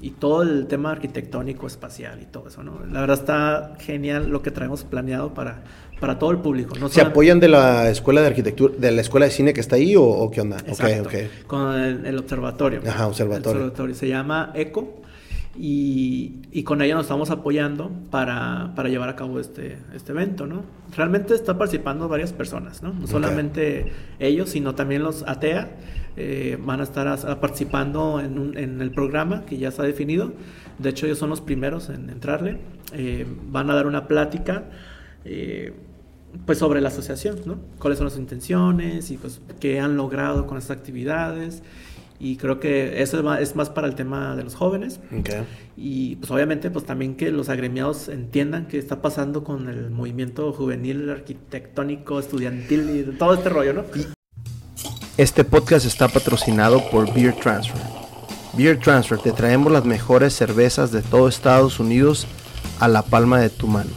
y, y todo el tema arquitectónico, espacial y todo eso, ¿no? La verdad está genial lo que traemos planeado para, para todo el público. No ¿Se solam- apoyan de la escuela de arquitectura, de la escuela de cine que está ahí o, o qué onda? Exacto, Ok, ok. Con el, el observatorio. Ajá, observatorio. El observatorio. Se llama ECO y, y con ella nos estamos apoyando para, para llevar a cabo este, este evento, ¿no? Realmente está participando varias personas, ¿no? No Ok. solamente ellos, sino también los ATEA eh, van a estar as- participando en, un- en el programa que ya está definido. De hecho, ellos son los primeros en entrarle. Eh, van a dar una plática. Eh, pues sobre la asociación, ¿no? Cuáles son las intenciones y pues qué han logrado con estas actividades. Y creo que eso es más, para el tema de los jóvenes. Y pues obviamente pues también que los agremiados entiendan qué está pasando con el movimiento juvenil, arquitectónico, estudiantil y todo este rollo, ¿no? Este podcast está patrocinado por Beer Transfer. Beer Transfer, te traemos las mejores cervezas de todo Estados Unidos a la palma de tu mano.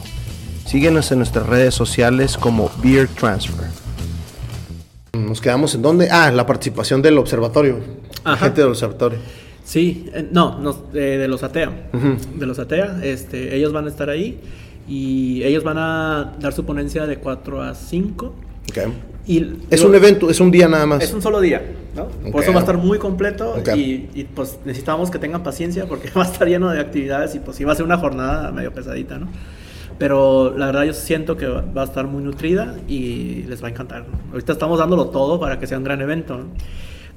Síguenos en nuestras redes sociales como Beer Transfer. Nos quedamos en dónde? Ah, la participación del observatorio. La gente del observatorio. Sí, eh, no, de los ATEA. De los ATEA, este, ellos van a estar ahí y ellos van a dar su ponencia de 4 a 5. Okay. Y, es un evento, es un día nada más. Es un solo día, ¿no? Por eso va a estar muy completo y, y, pues necesitamos que tengan paciencia porque va a estar lleno de actividades y pues sí va a ser una jornada medio pesadita, ¿no? Pero la verdad yo siento que va a estar muy nutrida y les va a encantar. Ahorita estamos dándolo todo para que sea un gran evento.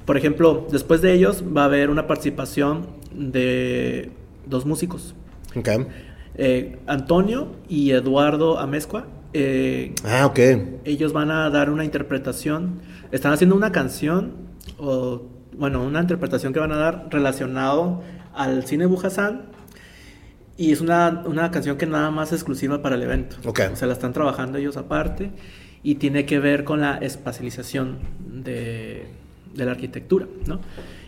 Por ejemplo, después de ellos va a haber una participación de dos músicos. Okay. Eh, Antonio y Eduardo Amezcua. Eh, ah, ok. Ellos van a dar una interpretación. Están haciendo una canción, o bueno, una interpretación que van a dar relacionado al cine Bujasán y es una, una, canción que nada más es exclusiva para el evento. Okay. O sea, la están trabajando ellos aparte y tiene que ver con la espacialización de, de la arquitectura, ¿no?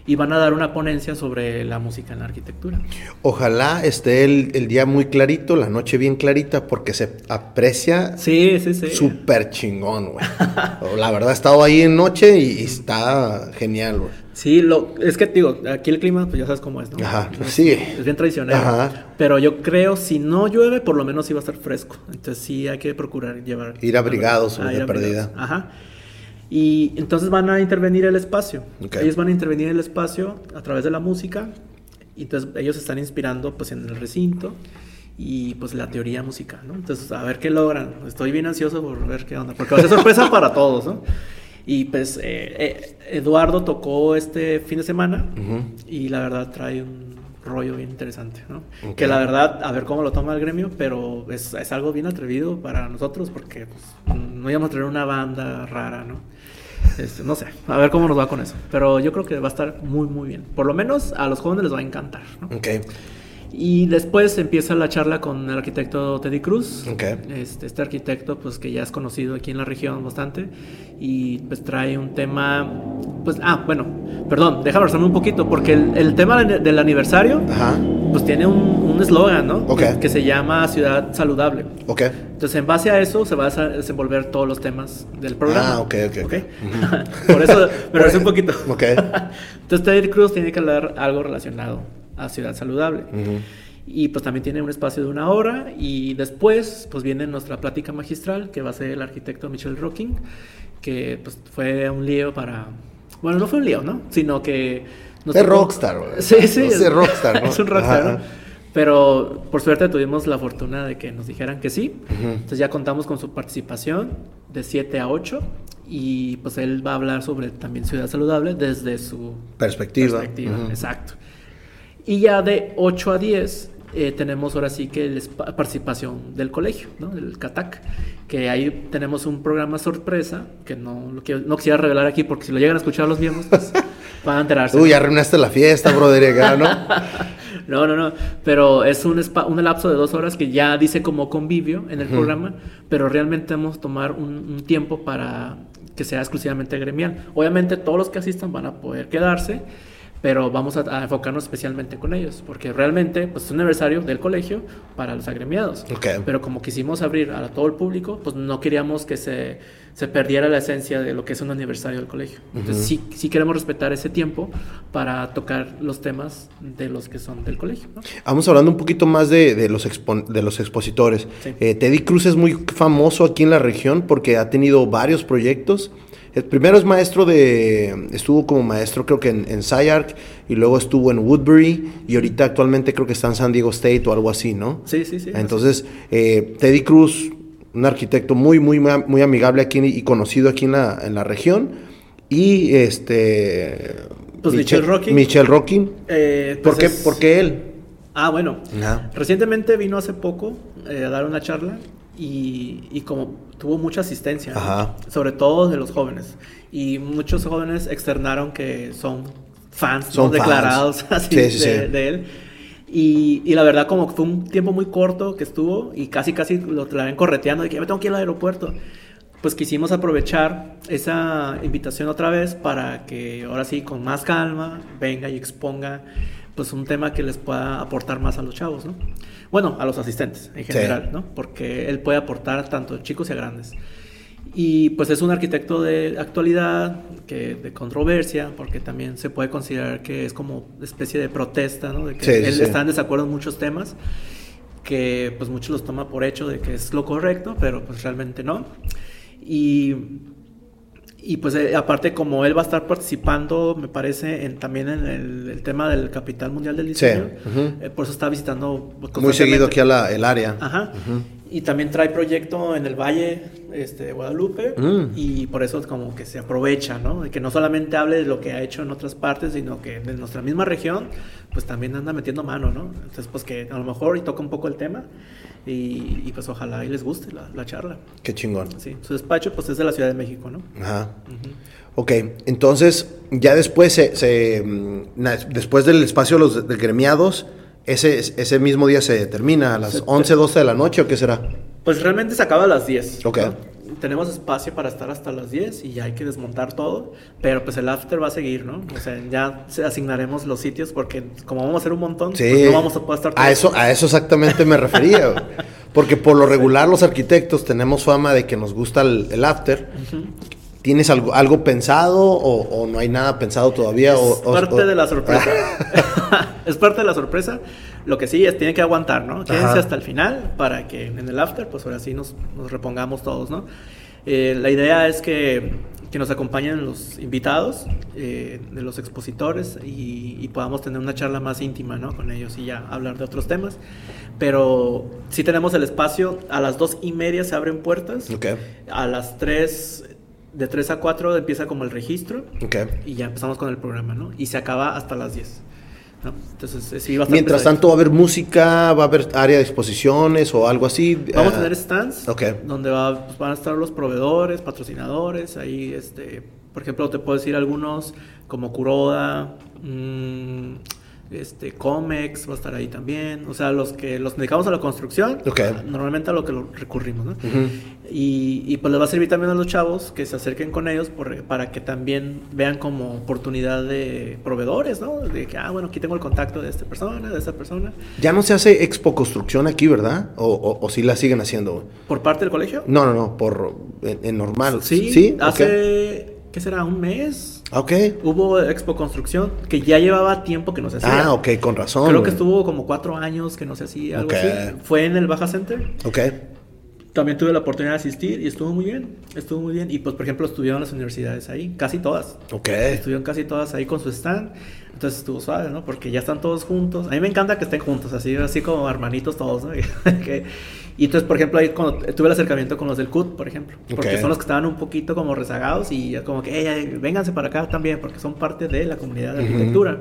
y van a dar una ponencia sobre la música en la arquitectura. Ojalá esté el, día muy clarito, la noche bien clarita, porque se aprecia sí, sí, sí. súper chingón, güey. la verdad, he estado ahí en noche y, está genial, güey. Sí, lo, es que digo, aquí el clima, pues ya sabes cómo es, ¿no? Ajá, sí. Es bien tradicional. Ajá. Pero yo creo, si no llueve, por lo menos sí va a estar fresco. Entonces sí hay que procurar llevar... Ir abrigados, a, de perdida. Ajá. Y entonces van a intervenir el espacio. Ellos van a intervenir el espacio a través de la música. Y entonces ellos están inspirando pues en el recinto y pues la teoría musical, ¿no? Entonces, a ver qué logran. Estoy bien ansioso por ver qué onda, porque va a ser sorpresa para todos, ¿no? Y pues eh, eh, Eduardo tocó este fin de semana y la verdad trae un rollo bien interesante, ¿no? Que la verdad, a ver cómo lo toma el gremio, pero es, es algo bien atrevido para nosotros porque pues, no íbamos a tener una banda rara, ¿no? Este, no sé, a ver cómo nos va con eso. Pero yo creo que va a estar muy, muy bien. Por lo menos a los jóvenes les va a encantar. ¿no? Ok. Y después empieza la charla con el arquitecto Teddy Cruz. Okay. Este, este, arquitecto, pues que ya es conocido aquí en la región bastante. Y pues trae un tema. Pues, ah, bueno, perdón, déjame hablarme un poquito, porque el, tema del aniversario, pues tiene un eslogan, ¿no? Okay. Que, se llama Ciudad Saludable. Ok. Entonces, en base a eso, se va a desenvolver todos los temas del programa. Ah, ok, ok. okay. Por eso, pero es un poquito. Entonces, Teddy Cruz tiene que hablar algo relacionado a Ciudad Saludable. Y pues también tiene un espacio de una hora y después pues viene nuestra plática magistral que va a ser el arquitecto Michel Rocking, que pues fue un lío para... Bueno, no fue un lío, ¿no? Sino que... es rockstar, güey. Sí, sí. es rockstar, es un rockstar, Pero por suerte tuvimos la fortuna de que nos dijeran que sí. Entonces ya contamos con su participación de 7 a 8 y pues él va a hablar sobre también ciudad saludable desde su perspectiva. perspectiva. Exacto. Y ya de 8 a 10 eh, tenemos ahora sí que la participación del colegio, ¿no? Del CATAC, que ahí tenemos un programa sorpresa, que no, no quisiera revelar aquí porque si lo llegan a escuchar los miembros, pues van a enterarse. Uy, ya arruinaste la fiesta, brother, ¿no? no, no, no, pero es un, un lapso de dos horas que ya dice como convivio en el programa, pero realmente vamos a tomar un tiempo para que sea exclusivamente gremial. Obviamente todos los que asistan van a poder quedarse pero vamos a, enfocarnos especialmente con ellos, porque realmente pues, es un aniversario del colegio para los agremiados. Pero como quisimos abrir a todo el público, pues no queríamos que se, se perdiera la esencia de lo que es un aniversario del colegio. Entonces sí, sí queremos respetar ese tiempo para tocar los temas de los que son del colegio. Vamos hablando un poquito más de, de los, de los expositores. Eh, Teddy Cruz es muy famoso aquí en la región porque ha tenido varios proyectos. El primero es maestro de. Estuvo como maestro, creo que en, en y luego estuvo en Woodbury, y ahorita actualmente creo que está en San Diego State o algo así, ¿no? Sí, sí, sí. Entonces, eh, Teddy Cruz, un arquitecto muy, muy, muy amigable aquí y conocido aquí en la, en la región. Y este. Pues Michelle Rocking. Michelle Rocking. Eh, ¿Por, pues qué, ¿Por qué él? Ah, bueno. Recientemente vino hace poco eh, a dar una charla y, y, como tuvo mucha asistencia, sobre todo de los jóvenes. Y muchos jóvenes externaron que son fans son declarados así de, él. Y, y, la verdad como fue un tiempo muy corto que estuvo y casi casi lo traen correteando de que ya me tengo que ir al aeropuerto. Pues quisimos aprovechar esa invitación otra vez para que ahora sí con más calma venga y exponga pues un tema que les pueda aportar más a los chavos, ¿no? Bueno, a los asistentes en general, ¿no? Porque él puede aportar tanto chicos y a grandes. Y pues es un arquitecto de actualidad, que, de controversia, porque también se puede considerar que es como especie de protesta, ¿no? De que él está en desacuerdo en muchos temas, que pues muchos los toma por hecho de que es lo correcto, pero pues realmente no. Y y pues eh, aparte como él va a estar participando, me parece, en, también en el, tema del Capital Mundial del Diseño, eh, por eso está visitando... Muy seguido aquí a la, el área. Ajá. Y también trae proyecto en el Valle este, de Guadalupe mm. y por eso como que se aprovecha, ¿no? De que no solamente hable de lo que ha hecho en otras partes, sino que en nuestra misma región, pues también anda metiendo mano, ¿no? Entonces, pues que a lo mejor y toca un poco el tema y, pues ojalá y les guste la, charla. Qué chingón. Sí, su despacho pues es de la Ciudad de México, ¿no? Ajá. Ok, entonces ya después, se, mm, después del espacio de los de gremiados, ese, ese mismo día se termina a las 11, 12 de la noche o qué será? Pues realmente se acaba a las 10. Ok tenemos espacio para estar hasta las 10 y ya hay que desmontar todo, pero pues el after va a seguir, ¿no? O sea, ya asignaremos los sitios porque como vamos a hacer un montón, pues no vamos a poder estar A eso, a eso exactamente me refería. porque por lo regular los arquitectos tenemos fama de que nos gusta el, after. ¿Tienes algo, algo pensado o, no hay nada pensado todavía? Es parte de la sorpresa. es parte de la sorpresa. Lo que sí es, tiene que aguantar, ¿no? Quédense hasta el final para que en el after, pues ahora sí nos, nos repongamos todos, ¿no? Eh, la idea es que, que, nos acompañen los invitados eh, de los expositores y, y, podamos tener una charla más íntima, ¿no? Con ellos y ya hablar de otros temas. Pero sí tenemos el espacio, a las dos y media se abren puertas. Okay. A las tres de 3 a 4 empieza como el registro okay. y ya empezamos con el programa, ¿no? Y se acaba hasta las 10. Entonces, sí, Mientras tanto, ¿va a haber música? ¿Va a haber área de exposiciones o algo así? Vamos a ah, tener stands okay. donde va, pues, van a estar los proveedores, patrocinadores. Ahí, este, por ejemplo, te puedo decir algunos como Kuroda, mmm, este, Comex va a estar ahí también. O sea, los que los dedicamos a la construcción, normalmente a lo que lo recurrimos, ¿no? y, y, pues les va a servir también a los chavos que se acerquen con ellos para que también vean como oportunidad de proveedores, ¿no? De que, ah, bueno, aquí tengo el contacto de esta persona, de esta persona. Ya no se hace expo construcción aquí, ¿verdad? ¿O, o, si la siguen haciendo? ¿Por parte del colegio? No, no, no, por en, normal. Sí, ¿Sí? hace, ¿qué será? ¿Un mes? Ok. Hubo Expo Construcción, que ya llevaba tiempo que no se hacía. Ah, ok, con razón. Creo que estuvo como cuatro años que no se hacía, algo así. Fue en el Baja Center. Ok. También tuve la oportunidad de asistir y estuvo muy bien, estuvo muy bien. Y pues, por ejemplo, estuvieron las universidades ahí, casi todas. Ok. Estuvieron casi todas ahí con su stand. Entonces estuvo suave, ¿no? Porque ya están todos juntos. A mí me encanta que estén juntos, así, así como hermanitos todos, ¿no? Y entonces, por ejemplo, ahí cuando tuve el acercamiento con los del CUT, por ejemplo, porque son los que estaban un poquito como rezagados y como que, hey, vénganse para acá también, porque son parte de la comunidad de arquitectura.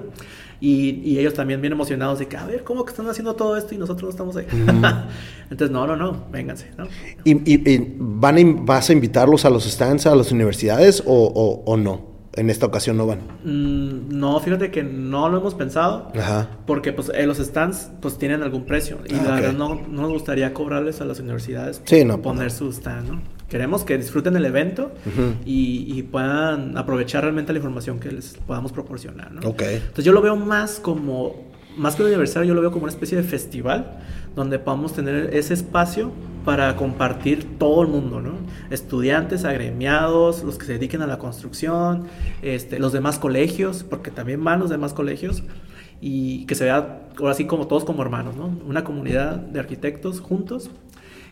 y, y, ellos también bien emocionados de que, a ver, ¿cómo que están haciendo todo esto y nosotros no estamos ahí? Entonces, no, no, no, vénganse, ¿no? ¿Y, y, van vas a invitarlos a los stands, a las universidades o, o, o no? En esta ocasión no van? Mm, no, fíjate que no lo hemos pensado. Ajá. Porque pues eh, los stands pues tienen algún precio. Y ah, la verdad no, no, nos gustaría cobrarles a las universidades sí, no, poner su stand, ¿no? Queremos que disfruten el evento y, y, puedan aprovechar realmente la información que les podamos proporcionar, ¿no? Ok. Entonces yo lo veo más como, más que un aniversario, yo lo veo como una especie de festival donde podamos tener ese espacio para compartir todo el mundo, ¿no? Estudiantes, agremiados, los que se dediquen a la construcción, este, los demás colegios, porque también van los demás colegios, y que se vea ahora sí como todos como hermanos, ¿no? Una comunidad de arquitectos juntos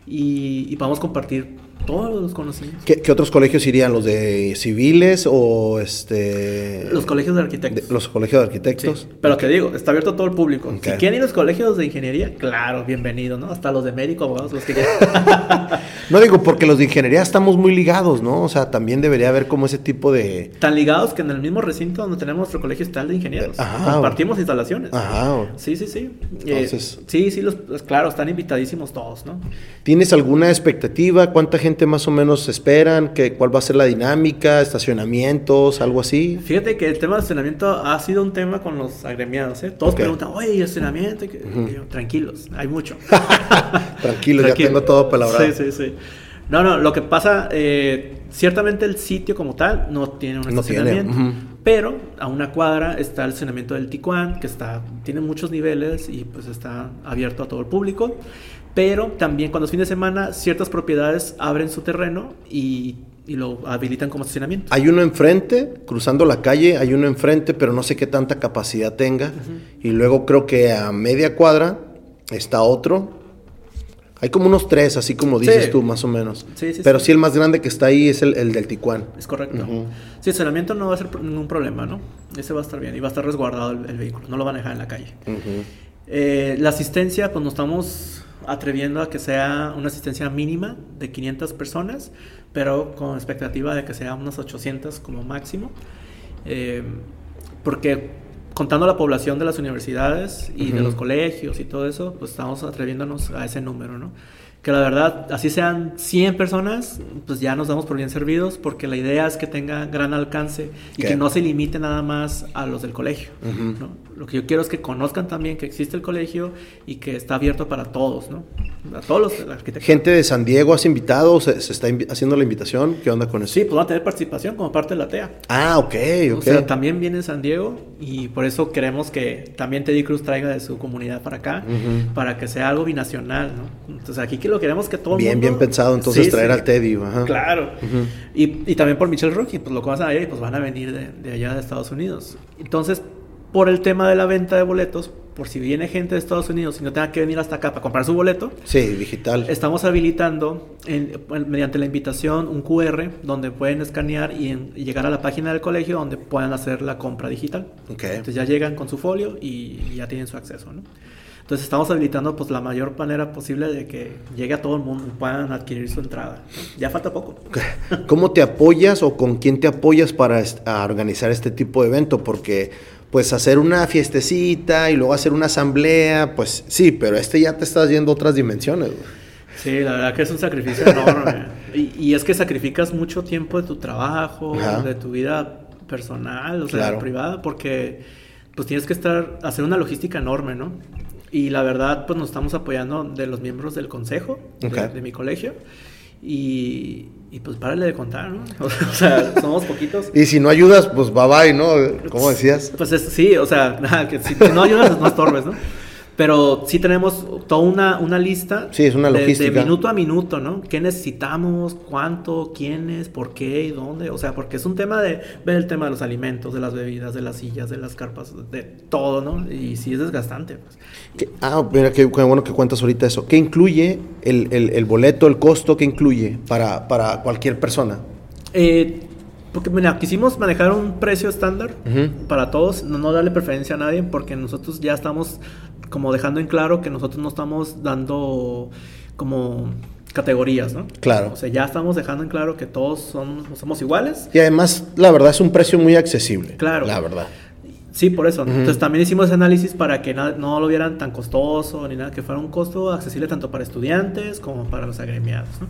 y, y podamos compartir todos los conocimientos. ¿Qué, otros colegios irían? ¿Los de civiles o este...? Los colegios de arquitectos. los colegios de arquitectos. Pero que digo, está abierto a todo el público. Si quieren ir a los colegios de ingeniería, claro, bienvenido, ¿no? Hasta los de médico, abogados, los que quieran. no digo, porque los de ingeniería estamos muy ligados, ¿no? O sea, también debería haber como ese tipo de... Tan ligados que en el mismo recinto donde tenemos nuestro colegio está el de ingenieros. Ajá, Compartimos instalaciones. Ajá. Sí, sí, sí. Eh, sí, sí, los, pues, claro, están invitadísimos todos, ¿no? ¿Tienes alguna expectativa? ¿Cuánta gente más o menos esperan? que ¿Cuál va a ser la dinámica? ¿Estacionamientos? ¿Algo así? Fíjate que el tema de estacionamiento ha sido un tema con los agremiados. ¿eh? Todos preguntan, oye, ¿y estacionamiento? tranquilos, hay mucho. tranquilos, ya tengo todo palabrado. Sí, sí, sí. No, no, lo que pasa, eh, ciertamente el sitio como tal no tiene un estacionamiento. Pero a una cuadra está el estacionamiento del Ticuán, que está, tiene muchos niveles y pues está abierto a todo el público. Pero también cuando es fin de semana, ciertas propiedades abren su terreno y, y lo habilitan como estacionamiento. Hay uno enfrente, cruzando la calle, hay uno enfrente, pero no sé qué tanta capacidad tenga. Y luego creo que a media cuadra está otro. Hay como unos tres, así como dices Sí. tú, más o menos. Sí, sí, pero sí. el más grande que está ahí es el, el del Ticuán. Es correcto. Sí, el estacionamiento no va a ser ningún problema, ¿no? Ese va a estar bien y va a estar resguardado el, el vehículo, no lo van a dejar en la calle. Eh, la asistencia, pues nos estamos atreviendo a que sea una asistencia mínima de 500 personas, pero con expectativa de que sea unas 800 como máximo. Eh, porque contando la población de las universidades y de los colegios y todo eso, pues estamos atreviéndonos a ese número, ¿no? Que la verdad, así sean 100 personas, pues ya nos damos por bien servidos, porque la idea es que tenga gran alcance y ¿Qué? que no se limite nada más a los del colegio. ¿no? Lo que yo quiero es que conozcan también que existe el colegio y que está abierto para todos, ¿no? A todos los arquitectura. Gente de San Diego, ¿has invitado? ¿Se, se está invi- haciendo la invitación? ¿Qué onda con eso? Sí, pues van a tener participación como parte de la TEA. Ah, ok, ok. O sea, también viene San Diego y por eso queremos que también Teddy Cruz traiga de su comunidad para acá, para que sea algo binacional, ¿no? Entonces aquí que lo queremos que todo el bien, mundo... bien pensado entonces Sí, traer sí. al Teddy. Ajá. Claro. Y, y también por Michelle Rocky, pues lo que van a ir, pues van a venir de, de allá de Estados Unidos. Entonces, por el tema de la venta de boletos, por si viene gente de Estados Unidos y no tenga que venir hasta acá para comprar su boleto, Sí, digital. estamos habilitando en- mediante la invitación un QR donde pueden escanear y, en- y llegar a la página del colegio donde puedan hacer la compra digital. Ok. Entonces ya llegan con su folio y, y ya tienen su acceso, ¿no? Entonces estamos habilitando pues la mayor manera posible de que llegue a todo el mundo y puedan adquirir su entrada. Ya falta poco. ¿Cómo te apoyas o con quién te apoyas para organizar este tipo de evento? Porque, pues, hacer una fiestecita y luego hacer una asamblea, pues sí, pero este ya te estás yendo a otras dimensiones. güey. Sí, la verdad que es un sacrificio enorme. Y, y es que sacrificas mucho tiempo de tu trabajo, Ajá. de tu vida personal, o sea, Claro. privada, porque pues tienes que estar, hacer una logística enorme, ¿no? Y la verdad, pues nos estamos apoyando de los miembros del consejo de, mi colegio. Y, y pues párale de contar, ¿no? O sea, somos poquitos. Y si no ayudas, pues bye bye, ¿no? ¿Cómo decías? Pues es- sí, o sea, nada, que si, si no ayudas, no estorbes, ¿no? Pero sí tenemos toda una, una lista. Sí, es una logística. De, minuto a minuto, ¿no? ¿Qué necesitamos? ¿Cuánto? ¿Quiénes? ¿Por qué? ¿Y dónde? O sea, porque es un tema de ver el tema de los alimentos, de las bebidas, de las sillas, de las carpas, de todo, ¿no? Y sí es desgastante. Pues. ¿Qué- Ah, mira, qué, bueno que cuentas ahorita eso. ¿Qué incluye el, el- el boleto, el costo que incluye para, para cualquier persona? Eh, porque, mira, quisimos manejar un precio estándar para todos, no, no darle preferencia a nadie, porque nosotros ya estamos como dejando en claro que nosotros no estamos dando como categorías, ¿no? Claro. O sea, ya estamos dejando en claro que todos son, somos iguales. Y además, la verdad, es un precio muy accesible. Claro. La verdad. Sí, por eso. Entonces también hicimos ese análisis para que no lo vieran tan costoso ni nada, que fuera un costo accesible tanto para estudiantes como para los agremiados. ¿no?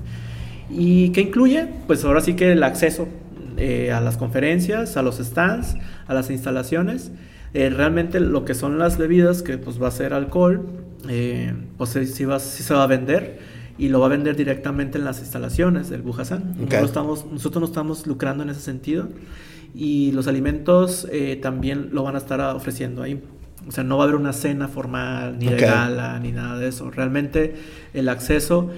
¿Y qué incluye? Pues ahora sí que el acceso eh, a las conferencias, a los stands, a las instalaciones. Eh, realmente lo que son las bebidas, que pues va a ser alcohol, eh, pues sí, sí va, sí se va a vender y lo va a vender directamente en las instalaciones del Bujasán. Ok. No estamos, nosotros no estamos lucrando en ese sentido y los alimentos eh, también lo van a estar ofreciendo ahí. O sea, no va a haber una cena formal, ni Ok. de gala, ni nada de eso. Realmente el acceso, eh,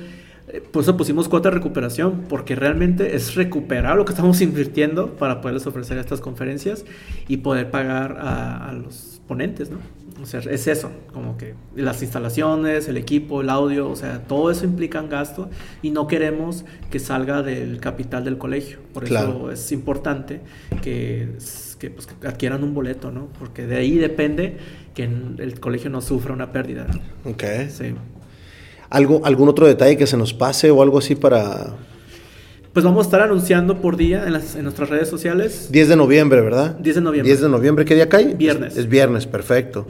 por eso pusimos cuota de recuperación, porque realmente es recuperar lo que estamos invirtiendo para poderles ofrecer estas conferencias y poder pagar a, a los ponentes, ¿no? O sea, es eso, como que las instalaciones, el equipo, el audio, o sea, todo eso implica un gasto y no queremos que salga del capital del colegio. Por eso Claro. es importante que, que, pues, que adquieran un boleto, ¿no? Porque de ahí depende que el colegio no sufra una pérdida, ¿no? Ok. Sí. ¿Algo, ¿Algún otro detalle que se nos pase o algo así para Pues vamos a estar anunciando por día en, las- en nuestras redes sociales. 10 de noviembre, verdad? 10 de noviembre. 10 de noviembre, ¿qué día cae? Viernes. Es, es viernes, perfecto.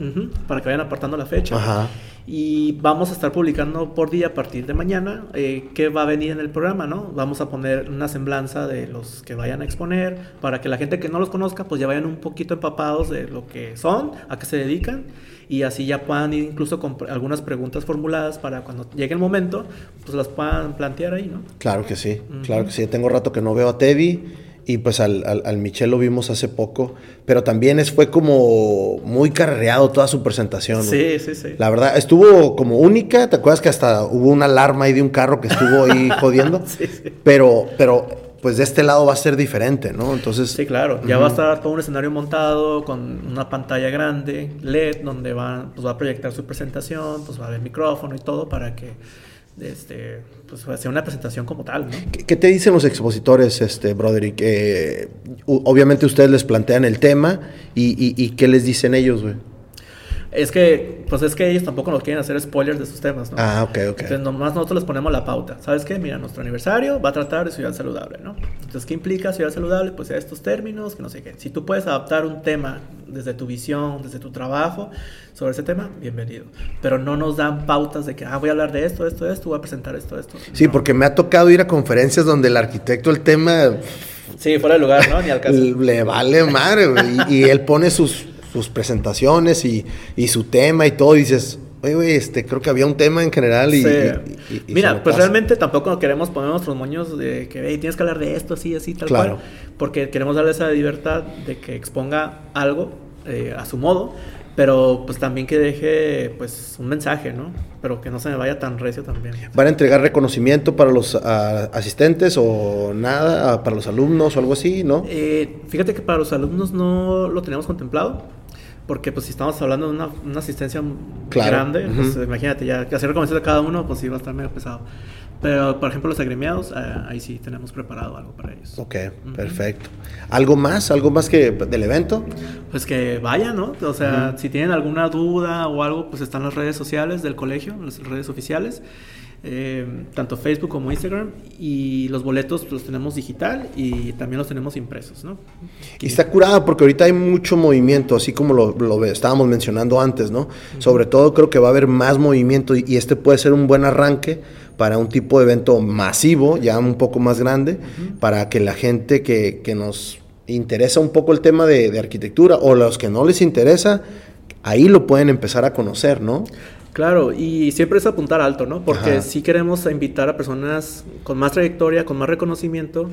Para que vayan apartando la fecha. Ajá. Y vamos a estar publicando por día a partir de mañana eh, qué va a venir en el programa, ¿no? Vamos a poner una semblanza de los que vayan a exponer para que la gente que no los conozca pues ya vayan un poquito empapados de lo que son, a qué se dedican y así ya puedan ir incluso con algunas preguntas formuladas para cuando llegue el momento pues las puedan plantear ahí, ¿no? Claro que sí, Ujú. claro que sí. Tengo rato que no veo a Teddy y pues al, al, al, Michel lo vimos hace poco, pero también es, fue como muy carreado toda su presentación. Sí, sí, sí. La verdad, estuvo como única, ¿te acuerdas que hasta hubo una alarma ahí de un carro que estuvo ahí jodiendo? sí, sí. Pero, pero pues de este lado va a ser diferente, ¿no? Entonces... Sí, claro, ya uh -huh. va a estar todo un escenario montado con una pantalla grande, LED, donde va, pues va a proyectar su presentación, pues va a haber micrófono y todo para que este, pues sea una presentación como tal, ¿no? ¿Qué, ¿Qué, te dicen los expositores, este, Broderick? Eh, obviamente ustedes les plantean el tema y, y ¿qué les dicen ellos, güey? Es que, pues es que ellos tampoco nos quieren hacer spoilers de sus temas, ¿no? Ah, ok, ok. Entonces, nomás nosotros les ponemos la pauta. ¿Sabes qué? Mira, nuestro aniversario va a tratar de ciudad saludable, ¿no? Entonces, ¿qué implica ciudad saludable? Pues a estos términos, que no sé qué. Si tú puedes adaptar un tema desde tu visión, desde tu trabajo sobre ese tema, bienvenido. Pero no nos dan pautas de que, ah, voy a hablar de esto, esto, esto, voy a presentar esto, esto. Sí, no. porque me ha tocado ir a conferencias donde el arquitecto, el tema... Sí, fuera de lugar, ¿no? Ni al caso. Le vale madre, y, y él pone sus sus presentaciones y, y, su tema y todo, y dices, oye, güey, este, creo que había un tema en general y... Sí. y, y Mira, pues pasa. realmente tampoco queremos poner nuestros moños de que, hey, tienes que hablar de esto, así, así, tal claro. cual, porque queremos darle esa libertad de que exponga algo eh, a su modo, pero pues también que deje pues un mensaje, ¿no? Pero que no se me vaya tan recio también. ¿Van a entregar reconocimiento para los uh, asistentes o nada, para los alumnos o algo así, no? Eh, fíjate que para los alumnos no lo teníamos contemplado porque pues si estamos hablando de una, una asistencia claro. grande, uh -huh. pues imagínate, ya hacer recomendación a cada uno, pues sí va a estar medio pesado. Pero, por ejemplo, los agremiados, eh, ahí sí tenemos preparado algo para ellos. Ok, uh -huh. perfecto. ¿Algo más? ¿Algo más que del evento? Pues que vayan, ¿no? O sea, uh -huh. si tienen alguna duda o algo, pues están las redes sociales del colegio, las redes oficiales. Eh, tanto Facebook como Instagram y los boletos los tenemos digital y también los tenemos impresos, ¿no? Y está curada porque ahorita hay mucho movimiento, así como lo, lo estábamos mencionando antes, ¿no? Uh -huh. Sobre todo creo que va a haber más movimiento y, y, este puede ser un buen arranque para un tipo de evento masivo, ya un poco más grande, uh -huh. para que la gente que, que, nos interesa un poco el tema de, de arquitectura o los que no les interesa, ahí lo pueden empezar a conocer, ¿no? Claro, y siempre es apuntar alto, ¿no? Porque Ajá. sí queremos invitar a personas con más trayectoria, con más reconocimiento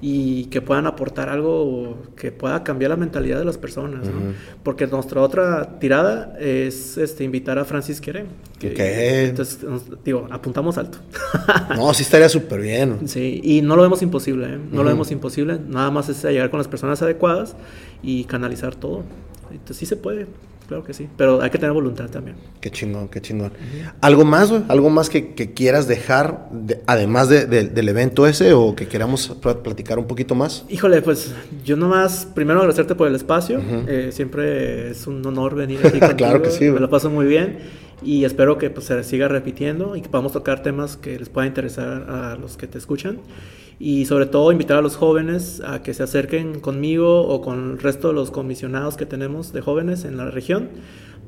y que puedan aportar algo que pueda cambiar la mentalidad de las personas, ¿no? Uh -huh. Porque nuestra otra tirada es este, invitar a Francis Quere. Que, ¿Qué? Entonces, digo, apuntamos alto. no, sí estaría súper bien. Sí, y no lo vemos imposible, ¿eh? No uh -huh. lo vemos imposible, nada más es llegar con las personas adecuadas y canalizar todo. Entonces sí se puede. Claro que sí, pero hay que tener voluntad también. Qué chingón, qué chingón. Uh -huh. ¿Algo más, güey? ¿Algo más que, que quieras dejar, de, además de, de, del evento ese, o que queramos platicar un poquito más? Híjole, pues yo nomás, primero agradecerte por el espacio. Uh -huh. eh, siempre es un honor venir aquí contigo. claro que sí. Me lo paso muy bien y espero que pues, se siga repitiendo y que podamos tocar temas que les pueda interesar a los que te escuchan. Y sobre todo invitar a los jóvenes a que se acerquen conmigo o con el resto de los comisionados que tenemos de jóvenes en la región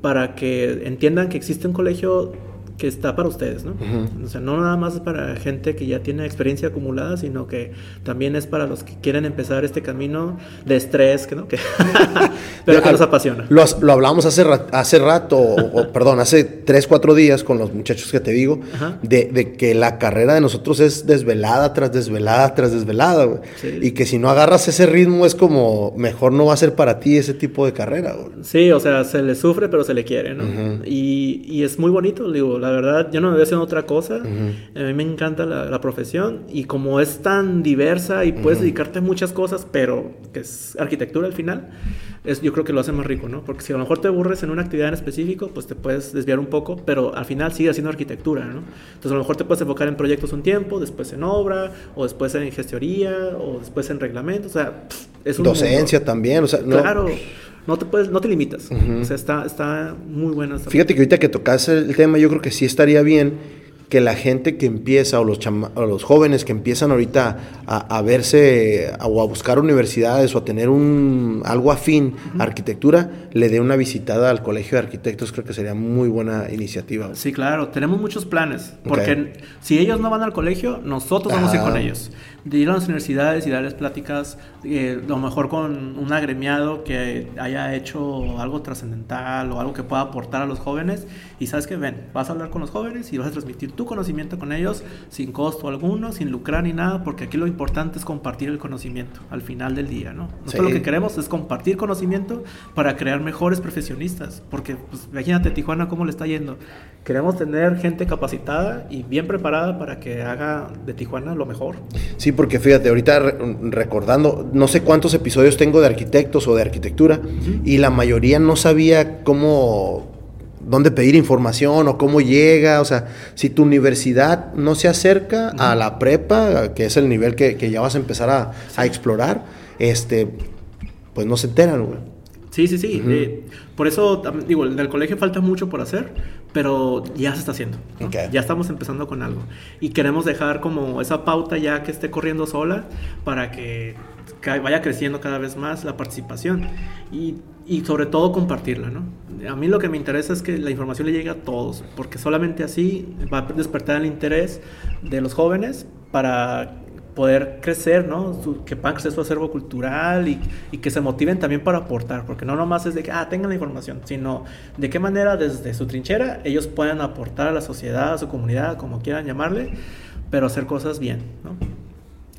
para que entiendan que existe un colegio que está para ustedes, ¿no? Uh -huh. O sea, no nada más para gente que ya tiene experiencia acumulada, sino que también es para los que quieren empezar este camino de estrés, ¿no? Que pero que nos apasiona. Lo, lo hablamos hace, hace rato, o, o, perdón, hace tres, cuatro días con los muchachos que te digo, de, de, que la carrera de nosotros es desvelada tras desvelada tras desvelada, güey. Sí. Y que si no agarras ese ritmo es como, mejor no va a ser para ti ese tipo de carrera, güey. Sí, o sea, se le sufre, pero se le quiere, ¿no? Uh -huh. y, y es muy bonito, digo, la verdad, yo no me veo haciendo otra cosa. Uh -huh. A mí me encanta la, la, profesión y como es tan diversa y puedes uh -huh. dedicarte a muchas cosas, pero que es arquitectura al final, es, yo creo que lo hace más rico, ¿no? Porque si a lo mejor te aburres en una actividad en específico, pues te puedes desviar un poco, pero al final sigue haciendo arquitectura, ¿no? Entonces a lo mejor te puedes enfocar en proyectos un tiempo, después en obra, o después en gestoría, o después en reglamento, o sea, es un Docencia mundo. también, o sea, no... Claro no te puedes, no te limitas. Uh -huh. O sea, está, está muy buena. Esta Fíjate que ahorita que tocas el tema, yo creo que sí estaría bien que la gente que empieza o los, o los jóvenes que empiezan ahorita a, a, verse o a buscar universidades o a tener un algo afín uh -huh. arquitectura, le dé una visitada al colegio de arquitectos, creo que sería muy buena iniciativa. Sí, claro, tenemos muchos planes, porque okay. si ellos no van al colegio, nosotros vamos a ir con ellos. De ir a las universidades y darles pláticas, eh, lo mejor con un agremiado que haya hecho algo trascendental o algo que pueda aportar a los jóvenes. Y sabes que ven, vas a hablar con los jóvenes y vas a transmitir tu conocimiento con ellos sin costo alguno, sin lucrar ni nada, porque aquí lo importante es compartir el conocimiento al final del día, ¿no? Nosotros lo que queremos es compartir conocimiento para crear mejores profesionistas, porque pues, imagínate Tijuana cómo le está yendo. Queremos tener gente capacitada y bien preparada para que haga de Tijuana lo mejor. Sí, porque fíjate, ahorita recordando, no sé cuántos episodios tengo de arquitectos o de arquitectura y la mayoría no sabía cómo dónde pedir información o cómo llega, o sea, si tu universidad no se acerca a la prepa, que es el nivel que, ya vas a empezar a, a, explorar, este, pues no se enteran, güey. Sí, sí, sí. Eh, por eso, digo, en el colegio falta mucho por hacer, pero ya se está haciendo. Ya estamos empezando con algo. Y queremos dejar como esa pauta ya que esté corriendo sola para que vaya creciendo cada vez más la participación. Y, y sobre todo compartirla, ¿no? A mí lo que me interesa es que la información le llegue a todos, porque solamente así va a despertar el interés de los jóvenes para poder crecer, ¿no? que puedan crecer su acervo cultural y, y, que se motiven también para aportar, porque no nomás es de que, ah, tengan la información, sino de qué manera desde su trinchera ellos puedan aportar a la sociedad, a su comunidad, como quieran llamarle, pero hacer cosas bien, ¿no?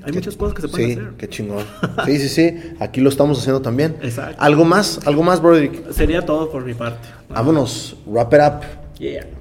Hay muchas cosas que se pueden hacer. Qué chingón. Sí, sí, sí. Aquí lo estamos haciendo también. Exacto. ¿Algo más? ¿Algo más, Broderick? Sería todo por mi parte. Vámonos. Wrap it up. Yeah.